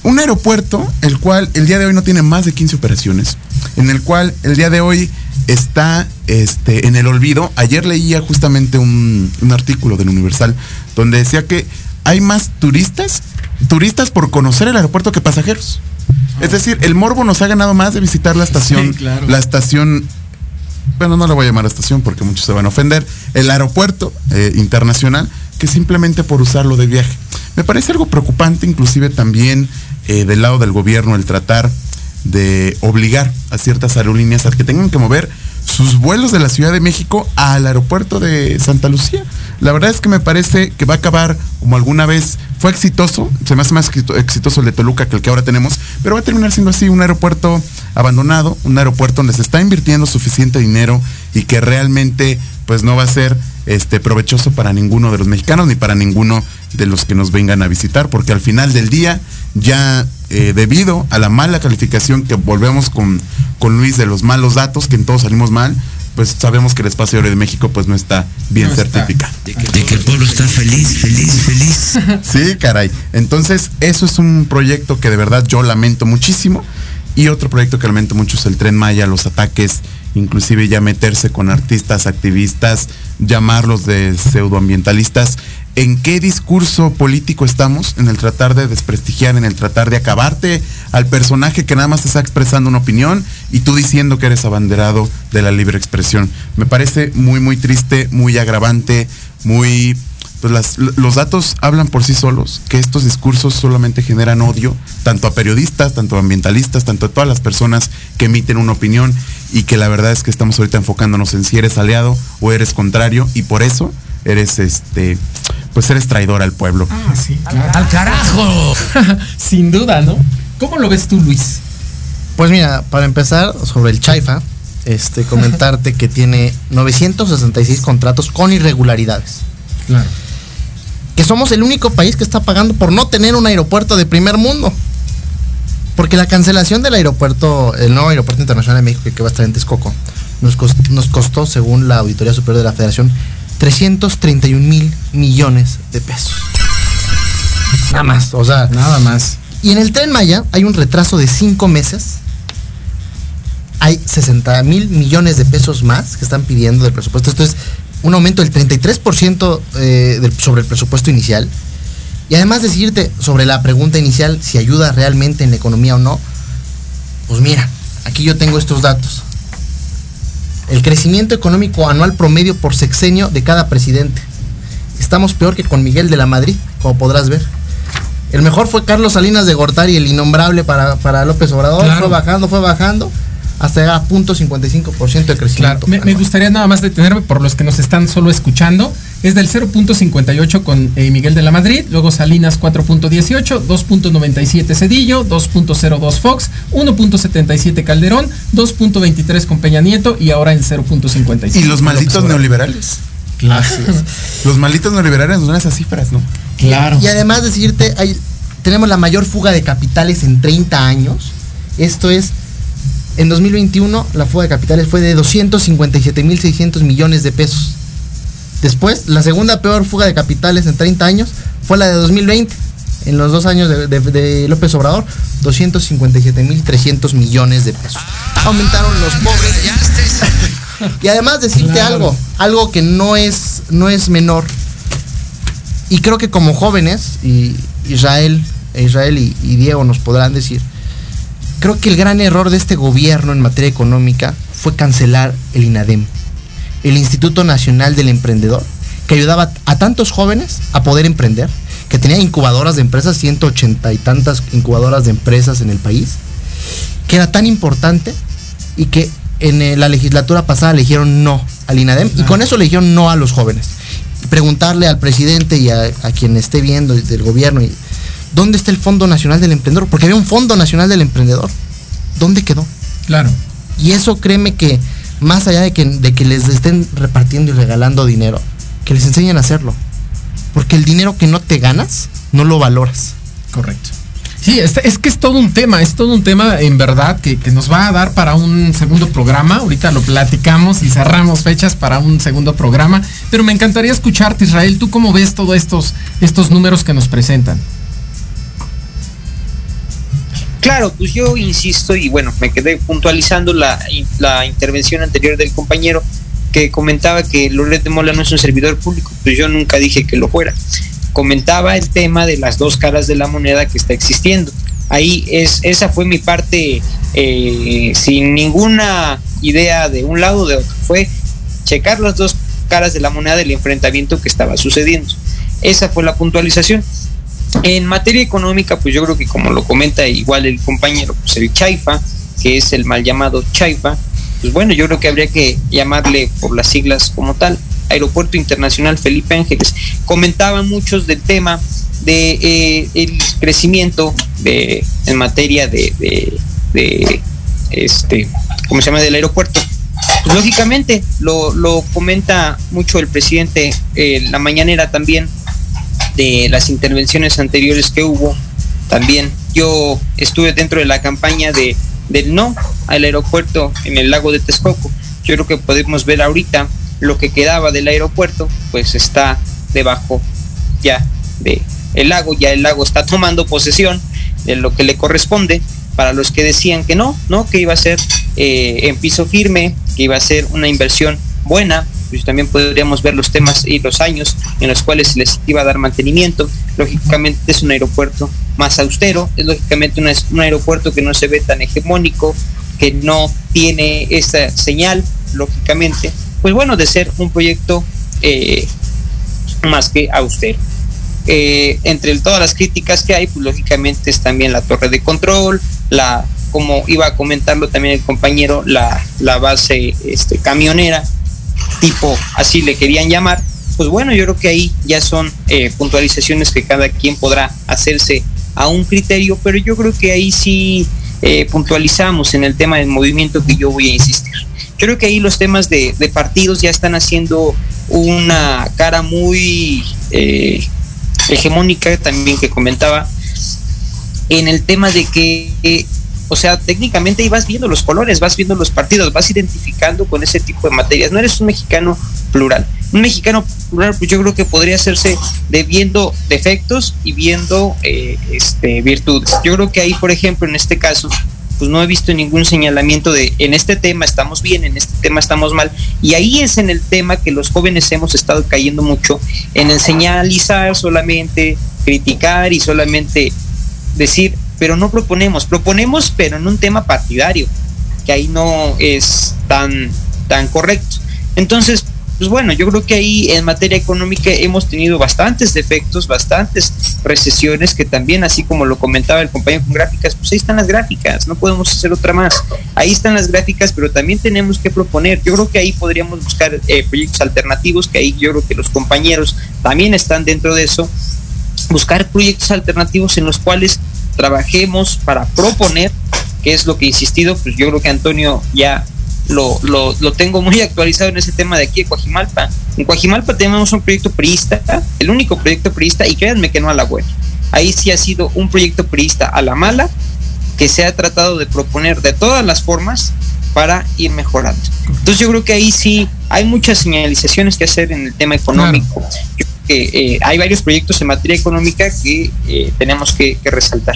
Un aeropuerto, el cual el día de hoy no tiene más de 15 operaciones, en el cual el día de hoy está este, en el olvido. Ayer leía justamente un, un artículo del Universal donde decía que hay más turistas, turistas por conocer el aeropuerto que pasajeros. Es decir, el morbo nos ha ganado más de visitar la estación, la estación bueno, no le voy a llamar a estación porque muchos se van a ofender, el aeropuerto eh, internacional, que simplemente por usarlo de viaje. Me parece algo preocupante, inclusive también eh, del lado del gobierno, el tratar de obligar a ciertas aerolíneas a que tengan que mover sus vuelos de la Ciudad de México al aeropuerto de Santa Lucía. La verdad es que me parece que va a acabar como alguna vez fue exitoso, se me hace más exitoso el de Toluca que el que ahora tenemos, pero va a terminar siendo así un aeropuerto abandonado, un aeropuerto donde se está invirtiendo suficiente dinero y que realmente pues no va a ser este provechoso para ninguno de los mexicanos ni para ninguno de los que nos vengan a visitar, porque al final del día ya eh, debido a la mala calificación que volvemos con, con Luis de los malos datos, que en todos salimos mal, pues sabemos que el espacio aéreo de México pues no está bien certificado. De, que, el pueblo está feliz, feliz, feliz. (laughs) sí, caray. Entonces, eso es un proyecto que de verdad yo lamento muchísimo. Y otro proyecto que lamento mucho es el Tren Maya, los ataques, inclusive ya meterse con artistas, activistas, llamarlos de pseudoambientalistas en qué discurso político estamos, en el tratar de desprestigiar, en el tratar de acabarte al personaje que nada más te está expresando una opinión y tú diciendo que eres abanderado de la libre expresión. Me parece muy, muy triste, muy agravante, muy... Pues los datos hablan por sí solos, que estos discursos solamente generan odio, tanto a periodistas, tanto a ambientalistas, tanto a todas las personas que emiten una opinión y que la verdad es que estamos ahorita enfocándonos en si eres aliado o eres contrario y por eso eres este pues eres traidor al pueblo. Ah, sí, ¡Al carajo! (laughs) Sin duda, ¿no? ¿Cómo lo ves tú, Luis? Pues mira, para empezar, sobre el Chaifa, este, comentarte que tiene 966 contratos con irregularidades. Claro. Que somos el único país que está pagando por no tener un aeropuerto de primer mundo. Porque la cancelación del aeropuerto, el nuevo aeropuerto internacional de México que va a estar en Texcoco, nos nos costó, según la Auditoría Superior de la Federación, 331 mil millones de pesos. Nada más, o sea. Nada más. Y en el tren Maya hay un retraso de 5 meses. Hay 60 mil millones de pesos más que están pidiendo del presupuesto. Esto es un aumento del 33% eh, sobre el presupuesto inicial. Y además decirte sobre la pregunta inicial, si ayuda realmente en la economía o no, pues mira, aquí yo tengo estos datos el crecimiento económico anual promedio por sexenio de cada presidente. Estamos peor que con Miguel de la Madrid, como podrás ver. El mejor fue Carlos Salinas de Gortari, el innombrable para, para López Obrador. Fue bajando, fue bajando hasta llegar a punto .55% de crecimiento. Me, me, gustaría nada más detenerme por los que nos están solo escuchando. Es del 0.58 con eh, Miguel de la Madrid, luego Salinas 4.18, 2.97 Cedillo, 2.02 Fox, 1.77 Calderón, 2.23 con Peña Nieto y ahora en 0.55. Y los malditos neoliberales. Claro. los malditos neoliberales nos dan esas cifras, ¿no? Claro. Y además decirte, hay, tenemos la mayor fuga de capitales en 30 años. Esto es en 2021 la fuga de capitales fue de 257.600 millones de pesos. Después, la segunda peor fuga de capitales en 30 años fue la de 2020. En los dos años de, de- de López Obrador, 257.300 millones de pesos. Aumentaron los pobres. (laughs) Y además decirte Claro. algo, algo que no es, no es menor. Y creo que como jóvenes, y Israel, Israel y, y Diego nos podrán decir, creo que el gran error de este gobierno en materia económica fue cancelar el INADEM, el Instituto Nacional del Emprendedor, que ayudaba a tantos jóvenes a poder emprender, que tenía incubadoras de empresas, 180 y tantas incubadoras de empresas en el país, que era tan importante y que en eh, la legislatura pasada le dijeron no al INADEM y con eso le dijeron no a los jóvenes. Preguntarle al presidente y a, a quien esté viendo del gobierno, y, ¿dónde está el Fondo Nacional del Emprendedor? Porque había un Fondo Nacional del Emprendedor. ¿Dónde quedó? Claro. Y eso créeme que más allá de que, de que les estén repartiendo y regalando dinero, que les enseñen a hacerlo. Porque el dinero que no te ganas, no lo valoras. Correcto. Sí, es, es que es todo un tema, es todo un tema en verdad que, que nos va a dar para un segundo programa. Ahorita lo platicamos y cerramos fechas para un segundo programa. Pero me encantaría escucharte, Israel. ¿Tú cómo ves todos estos, estos números que nos presentan? Claro, pues yo insisto y bueno, me quedé puntualizando la, la intervención anterior del compañero que comentaba que Loret de Mola no es un servidor público, pues yo nunca dije que lo fuera. Comentaba el tema de las dos caras de la moneda que está existiendo. Ahí es, esa fue mi parte eh, sin ninguna idea de un lado o de otro. Fue checar las dos caras de la moneda del enfrentamiento que estaba sucediendo. Esa fue la puntualización. En materia económica, pues yo creo que como lo comenta igual el compañero, pues el Chaifa, que es el mal llamado Chaifa, pues bueno, yo creo que habría que llamarle por las siglas como tal, Aeropuerto Internacional Felipe Ángeles. Comentaban muchos del tema de eh, el crecimiento de, en materia de, este, ¿cómo se llama? Del aeropuerto. Pues lógicamente, lo, lo comenta mucho el presidente eh, la mañanera también de las intervenciones anteriores que hubo. También yo estuve dentro de la campaña de del no al aeropuerto en el lago de Texcoco. Yo creo que podemos ver ahorita lo que quedaba del aeropuerto, pues está debajo ya de el lago, ya el lago está tomando posesión de lo que le corresponde para los que decían que no, no, que iba a ser eh, en piso firme, que iba a ser una inversión buena, pues también podríamos ver los temas y los años en los cuales se les iba a dar mantenimiento. Lógicamente es un aeropuerto más austero, es lógicamente una- un aeropuerto que no se ve tan hegemónico, que no tiene esta señal, lógicamente, pues bueno, de ser un proyecto eh, más que austero. Eh, entre todas las críticas que hay, pues lógicamente es también la torre de control, la, como iba a comentarlo también el compañero, la, la base este, camionera, tipo así le querían llamar, pues bueno, yo creo que ahí ya son eh, puntualizaciones que cada quien podrá hacerse a un criterio, pero yo creo que ahí sí eh, puntualizamos en el tema del movimiento que yo voy a insistir. Creo que ahí los temas de, partidos ya están haciendo una cara muy eh, hegemónica también que comentaba en el tema de que o sea, técnicamente ahí vas viendo los colores, vas viendo los partidos, vas identificando con ese tipo de materias. No eres un mexicano plural. Un mexicano plural, pues yo creo que podría hacerse de viendo defectos y viendo eh, este, virtudes. Yo creo que ahí, por ejemplo, en este caso, pues no he visto ningún señalamiento de en este tema estamos bien, en este tema estamos mal. Y ahí es en el tema que los jóvenes hemos estado cayendo mucho, en el señalizar solamente, criticar y solamente decir, pero no proponemos, proponemos pero en un tema partidario, que ahí no es tan, tan correcto. Entonces, pues bueno, yo creo que ahí en materia económica hemos tenido bastantes defectos, bastantes recesiones, que también, así como lo comentaba el compañero con gráficas, pues ahí están las gráficas, no podemos hacer otra más. Ahí están las gráficas, pero también tenemos que proponer. Yo creo que ahí podríamos buscar eh, proyectos alternativos, que ahí yo creo que los compañeros también están dentro de eso, buscar proyectos alternativos en los cuales trabajemos para proponer, que es lo que he insistido, pues yo creo que Antonio ya lo, lo, lo tengo muy (laughs) actualizado en ese tema de aquí de Coajimalpa. En Coajimalpa tenemos un proyecto priista, el único proyecto priista, y créanme que no a la buena. Ahí sí ha sido un proyecto priista a la mala, que se ha tratado de proponer de todas las formas para ir mejorando. Entonces yo creo que ahí sí hay muchas señalizaciones que hacer en el tema económico. Yo que eh, hay varios proyectos en materia económica que eh, tenemos que, resaltar.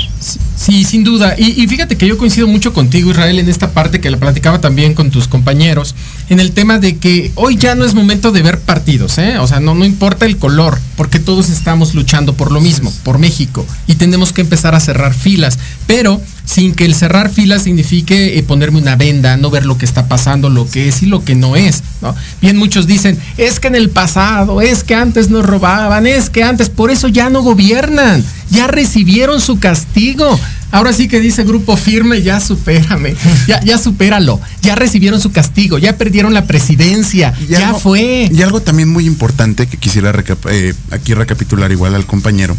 Sí, sin duda. Y, y, fíjate que yo coincido mucho contigo, Israel, en esta parte que la platicaba también con tus compañeros, en el tema de que hoy ya no es momento de ver partidos, ¿eh? O sea, no, no importa el color, porque todos estamos luchando por lo mismo, por México, y tenemos que empezar a cerrar filas. Pero sin que el cerrar filas signifique eh, ponerme una venda, no ver lo que está pasando, lo que es y lo que no es. ¿no? Bien muchos dicen, es que en el pasado, es que antes nos robaban, es que antes, por eso ya no gobiernan, ya recibieron su castigo. Ahora sí que dice grupo firme, ya supérame, ya, ya supéralo, ya recibieron su castigo, ya perdieron la presidencia, Y ya algo- fue. Y algo también muy importante que quisiera recap- eh, aquí recapitular igual al compañero,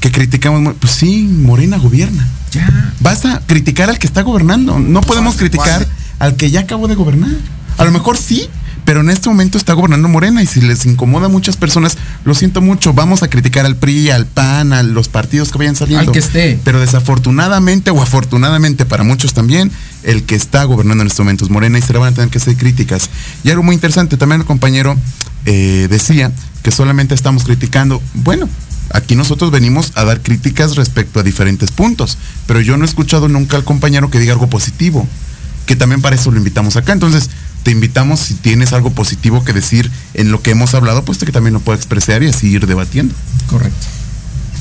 que criticamos, pues sí, Morena gobierna. Ya. Basta criticar al que está gobernando. No podemos criticar al que ya acabó de gobernar. A lo mejor sí, pero en este momento está gobernando Morena y si les incomoda a muchas personas, lo siento mucho, vamos a criticar al PRI, al PAN, a los partidos que vayan saliendo. Al que esté. Pero desafortunadamente o afortunadamente para muchos también, el que está gobernando en estos momentos Morena y se le van a tener que hacer críticas. Y algo muy interesante, también el compañero eh, decía que solamente estamos criticando. Bueno, aquí nosotros venimos a dar críticas respecto a diferentes puntos, pero yo no he escuchado nunca al compañero que diga algo positivo, que también para eso lo invitamos acá. Entonces, te invitamos si tienes algo positivo que decir en lo que hemos hablado, pues que también lo pueda expresar y así ir debatiendo. Correcto.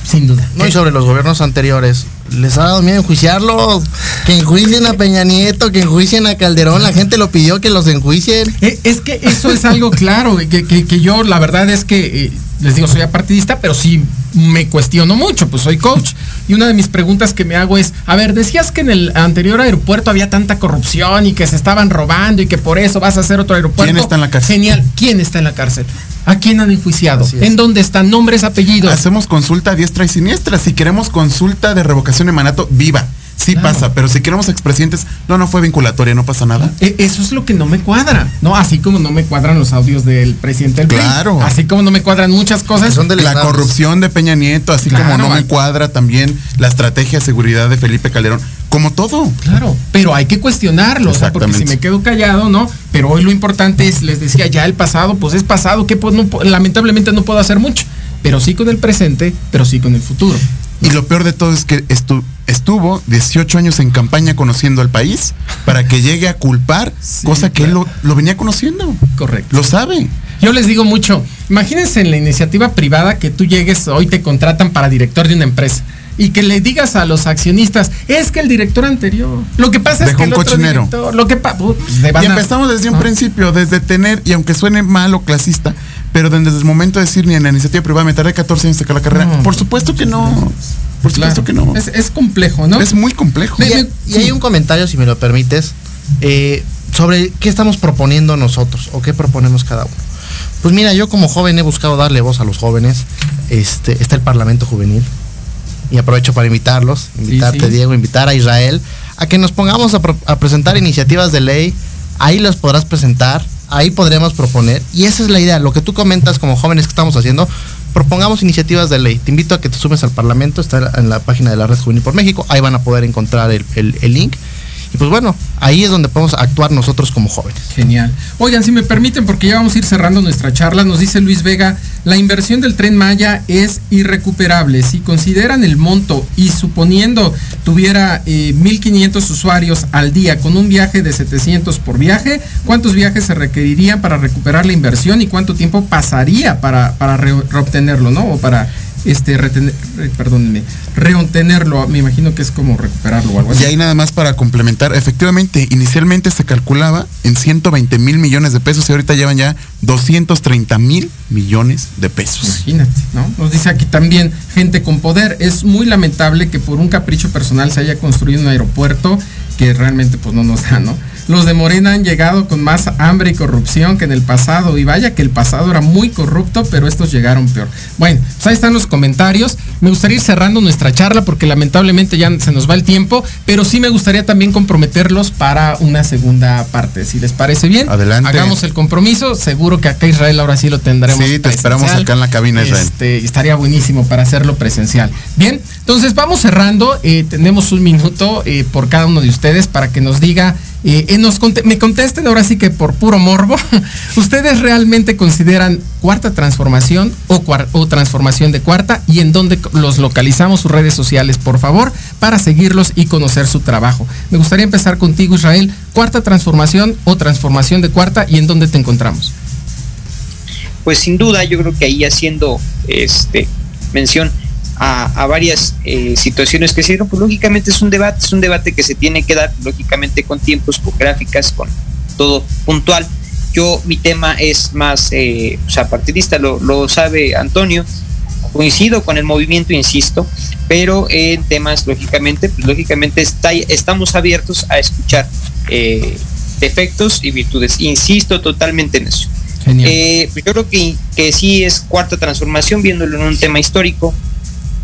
Sin duda. No, y sobre los gobiernos anteriores, les ha dado miedo enjuiciarlos. Que enjuicien a Peña Nieto, que enjuicien a Calderón. La gente lo pidió que los enjuicien. Eh, Es que eso es algo claro, que, que- que yo la verdad es que, eh, les digo, soy apartidista, pero sí me cuestiono mucho, pues soy coach. Y una de mis preguntas que me hago es, a ver, decías que en el anterior aeropuerto había tanta corrupción y que se estaban robando y que por eso vas a hacer otro aeropuerto. ¿Quién está en la cárcel? Genial. ¿Quién está en la cárcel? ¿A quién han enjuiciado? ¿En dónde están? Nombres, apellidos. Hacemos consulta a diestra y siniestra. Si queremos consulta de revocación de mandato, viva. Sí pasa, pero si queremos expresidentes, no, no fue vinculatoria, no pasa nada. E- Eso es lo que no me cuadra, ¿no? Así como no me cuadran los audios del presidente del. Claro. Así como no me cuadran muchas cosas. La corrupción de Peña Nieto, así como no me cuadra también la estrategia de seguridad de Felipe Calderón, como todo. Claro, pero hay que cuestionarlo, o sea, porque si me quedo callado, ¿no? Pero hoy lo importante es, les decía, ya el pasado, pues es pasado, que pues, no lamentablemente no puedo hacer mucho, pero sí con el presente, pero sí con el futuro. Y lo peor de todo es que estu- estuvo 18 años en campaña conociendo al país para que llegue a culpar, cosa que él lo, lo venía conociendo. Correcto. Lo sabe. Yo les digo mucho, imagínense en la iniciativa privada que tú llegues, hoy te contratan para director de una empresa. Y que le digas a los accionistas, es que el director anterior. Lo que pasa es que un el otro cochinero. director, lo que pa- pues, van Y empezamos desde un ¿no? principio, desde tener, y aunque suene mal o clasista, pero desde el momento de decir ni en la iniciativa privada me tardé 14 años en sacar la carrera. No. Por supuesto que no. Por supuesto que no. Es, es complejo, ¿no? Es muy complejo. Y, y hay un comentario, si me lo permites, eh, sobre qué estamos proponiendo nosotros o qué proponemos cada uno. Pues mira, yo como joven he buscado darle voz a los jóvenes. Este, está el Parlamento Juvenil. Y aprovecho para invitarlos, invitarte sí. Diego, invitar a Israel, a que nos pongamos a, pro- a presentar iniciativas de ley. Ahí las podrás presentar, ahí podremos proponer. Y esa es la idea, lo que tú comentas como jóvenes que estamos haciendo, propongamos iniciativas de ley. Te invito a que te sumes al Parlamento, está en la página de la Red Juvenil por México, ahí van a poder encontrar el, el- el link. Y pues bueno, ahí es donde podemos actuar nosotros como jóvenes. Genial. Oigan, si me permiten, porque ya vamos a ir cerrando nuestra charla, nos dice Luis Vega, la inversión del tren Maya es irrecuperable. Si consideran el monto y suponiendo tuviera eh, 1.500 usuarios al día con un viaje de 700 por viaje, ¿cuántos viajes se requerirían para recuperar la inversión y cuánto tiempo pasaría para, para re- reobtenerlo, ¿no? O para este retener, re- perdónenme, reobtenerlo, me imagino que es como recuperarlo o algo así. Y ahí nada más para complementar, efectivamente, inicialmente se calculaba en 120 mil millones de pesos y ahorita llevan ya 230 mil millones de pesos. Imagínate, ¿no? Nos dice aquí también gente con poder. Es muy lamentable que por un capricho personal se haya construido un aeropuerto que realmente pues no nos da, ¿no? Los de Morena han llegado con más hambre y corrupción que en el pasado. Y vaya que el pasado era muy corrupto, pero estos llegaron peor. Bueno, pues ahí están los comentarios. Me gustaría ir cerrando nuestra charla porque lamentablemente ya se nos va el tiempo, pero sí me gustaría también comprometerlos para una segunda parte. Si les parece bien, Adelante. hagamos el compromiso. Seguro que acá Israel ahora sí lo tendremos. Sí, te esperamos presencial. acá en la cabina, Israel. Este, estaría buenísimo para hacerlo presencial. Bien, entonces vamos cerrando. eh, tenemos un minuto eh, por cada uno de ustedes para que nos diga, eh, eh, nos me contesten ahora sí que por puro morbo. (laughs) ¿Ustedes realmente consideran cuarta transformación o, cuar- o transformación de cuarta? ¿Y en dónde los localizamos sus redes sociales, por favor, para seguirlos y conocer su trabajo? Me gustaría empezar contigo, Israel. ¿Cuarta transformación o transformación de cuarta? ¿Y en dónde te encontramos? pues sin duda yo creo que ahí haciendo este mención a, a varias eh, situaciones que se dieron, pues lógicamente es un debate, es un debate que se tiene que dar lógicamente con tiempos, con gráficas, con todo puntual. Yo mi tema es más eh, o sea, partidista, lo, lo sabe Antonio, coincido con el movimiento, insisto, pero en temas lógicamente, pues lógicamente está, estamos abiertos a escuchar eh, defectos y virtudes. Insisto totalmente en eso. Eh, yo creo que, que sí es cuarta transformación, viéndolo en un tema histórico,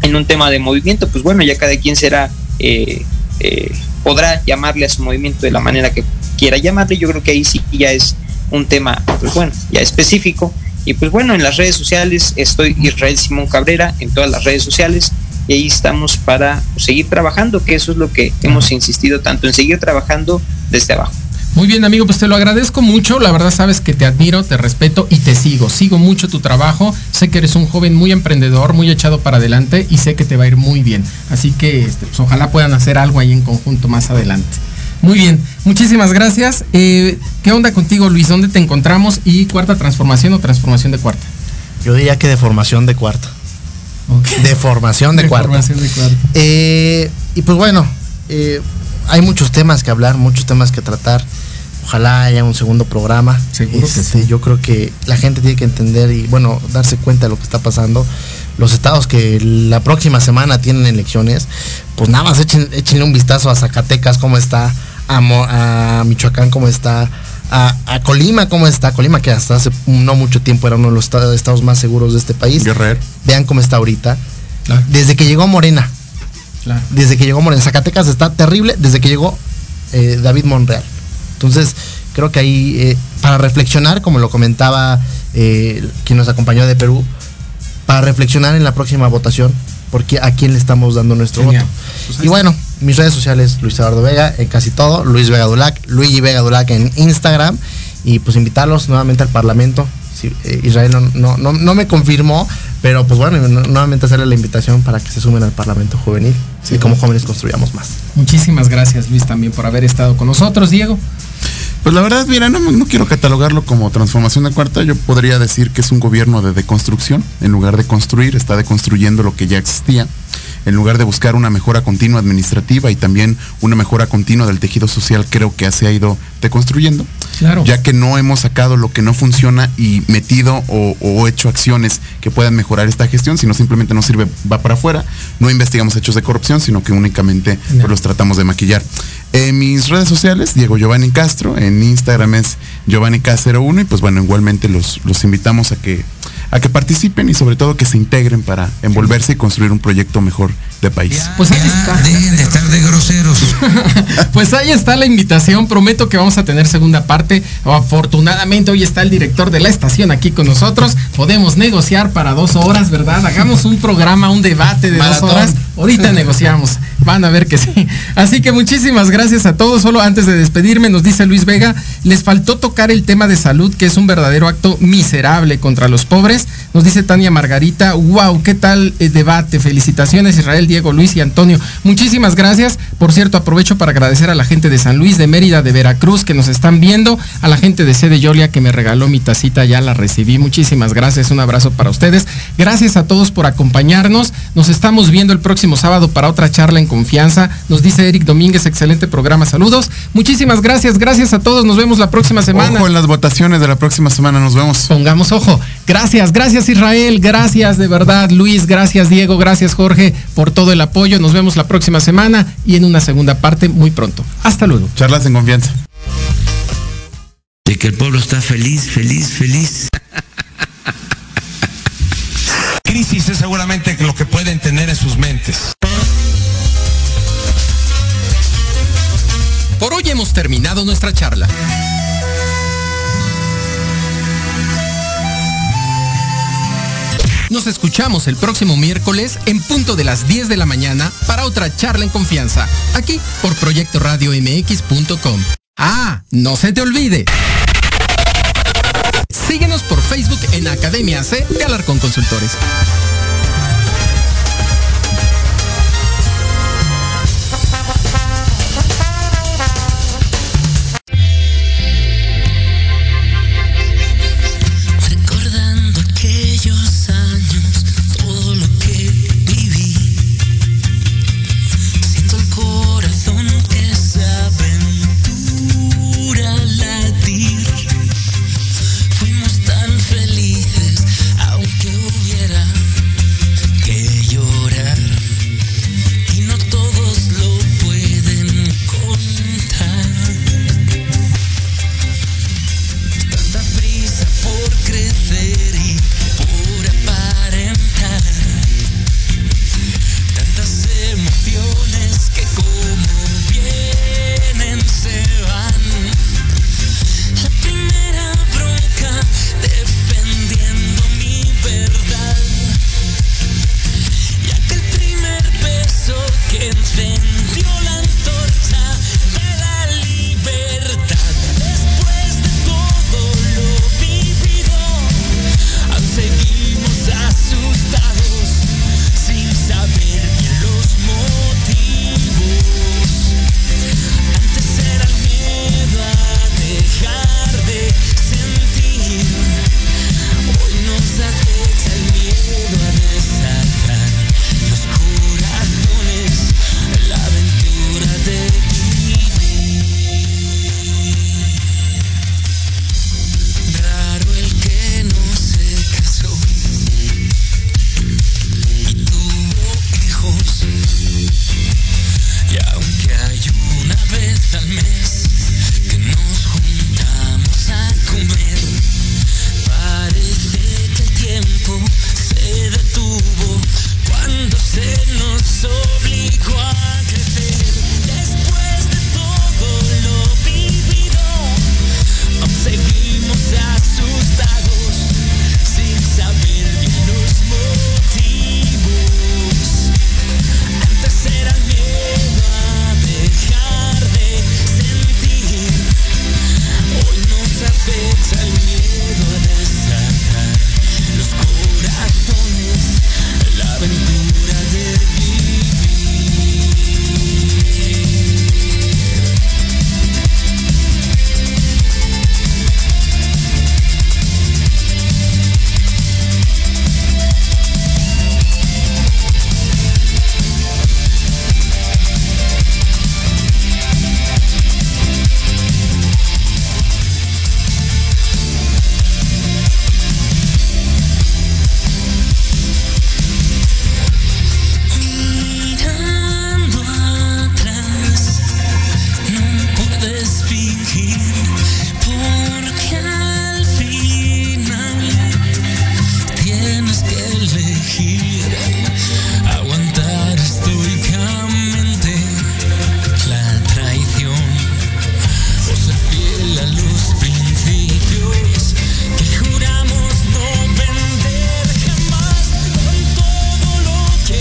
en un tema de movimiento, pues bueno, ya cada quien será, eh, eh, podrá llamarle a su movimiento de la manera que quiera llamarle. Yo creo que ahí sí ya es un tema, pues bueno, ya específico. Y pues bueno, en las redes sociales estoy Israel Simón Cabrera, en todas las redes sociales, y ahí estamos para seguir trabajando, que eso es lo que hemos insistido tanto en seguir trabajando desde abajo. Muy bien, amigo, pues te lo agradezco mucho. La verdad sabes que te admiro, te respeto y te sigo. Sigo mucho tu trabajo. Sé que eres un joven muy emprendedor, muy echado para adelante y sé que te va a ir muy bien. Así que este, pues, ojalá puedan hacer algo ahí en conjunto más adelante. Muy bien, muchísimas gracias. Eh, ¿Qué onda contigo, Luis? ¿Dónde te encontramos? ¿Y cuarta transformación o transformación de cuarta? Yo diría que de formación de cuarta. De formación de, De cuarta. formación de cuarta. Eh, y pues bueno, eh, hay muchos temas que hablar, muchos temas que tratar. Ojalá haya un segundo programa. Seguro que Este, Yo creo que la gente tiene que entender y bueno, darse cuenta de lo que está pasando. Los estados que la próxima semana tienen elecciones, pues nada más echen, échenle un vistazo a Zacatecas, cómo está, a, Mo- a Michoacán, cómo está, a, a Colima, cómo está. Colima, que hasta hace no mucho tiempo era uno de los esta- estados más seguros de este país. Guerrero. Vean cómo está ahorita. Desde que llegó Morena, Claro. desde que llegó Morena. Zacatecas está terrible desde que llegó eh, David Monreal. Entonces, creo que ahí, eh, para reflexionar, como lo comentaba eh, quien nos acompañó de Perú, para reflexionar en la próxima votación, porque a quién le estamos dando nuestro Genial. voto. y bueno, mis redes sociales, Luis Eduardo Vega, en casi todo, Luis Vega Dulac, Luigi Vega Dulac en Instagram, y pues invitarlos nuevamente al Parlamento. Sí, eh, Israel no, no, no, me confirmó, pero pues bueno, nu- nuevamente hacerle la invitación para que se sumen al Parlamento Juvenil y como jóvenes construyamos más. Muchísimas gracias, Luis, también por haber estado con nosotros. Diego. Pues la verdad, mira, no, quiero catalogarlo como transformación de cuarta. Yo podría decir que es un gobierno de deconstrucción. En lugar de construir, está deconstruyendo lo que ya existía. En lugar de buscar una mejora continua administrativa y también una mejora continua del tejido social, creo que se ha ido deconstruyendo. Claro. Ya que no hemos sacado lo que no funciona y metido o, o hecho acciones que puedan mejorar esta gestión, sino simplemente no sirve, va para afuera. No investigamos hechos de corrupción, sino que únicamente pues, los tratamos de maquillar. En mis redes sociales, Diego Giovanni Castro, en Instagram es Giovanni K01 y pues bueno, igualmente los, los invitamos a que, a que participen y sobre todo que se integren para envolverse y construir un proyecto mejor de país. Pues ahí está. Dejen de estar de groseros. (laughs) Pues ahí está la invitación. Prometo que vamos a tener segunda parte. Afortunadamente hoy está el director de la estación aquí con nosotros. Podemos negociar para dos horas, ¿verdad? Hagamos un programa, un debate de Maratón. dos horas. Ahorita negociamos. Van a ver que sí. Así que muchísimas gracias a todos. Solo antes de despedirme, nos dice Luis Vega, les faltó tocar el tema de salud, que es un verdadero acto miserable contra los pobres. Nos dice Tania Margarita, wow, qué tal el debate. Felicitaciones Israel, Diego, Luis y Antonio. Muchísimas gracias. Por cierto, aprovecho para agradecer a la gente de San Luis, de Mérida, de Veracruz que nos están viendo, a la gente de Sede Yolia que me regaló mi tacita, ya la recibí. Muchísimas gracias, un abrazo para ustedes. Gracias a todos por acompañarnos. Nos estamos viendo el próximo sábado para otra charla en confianza. Nos dice Eric Domínguez, excelente programa. Saludos. Muchísimas gracias, gracias a todos. Nos vemos la próxima semana. Ojo en las votaciones de la próxima semana, nos vemos. Pongamos ojo. Gracias, gracias Israel, gracias de verdad Luis, gracias Diego, gracias Jorge por todo el apoyo. Nos vemos la próxima semana y en una segunda parte muy pronto. Hasta luego. Charlas en confianza. de que el pueblo está feliz, feliz, feliz. Crisis es seguramente lo que pueden tener en sus mentes. Por hoy hemos terminado nuestra charla. Nos escuchamos el próximo miércoles en punto de las 10 de la mañana para otra charla en confianza, aquí por Proyecto Radio MX.com. Ah, no se te olvide. Síguenos por Facebook en Academia C de Alarcón Consultores.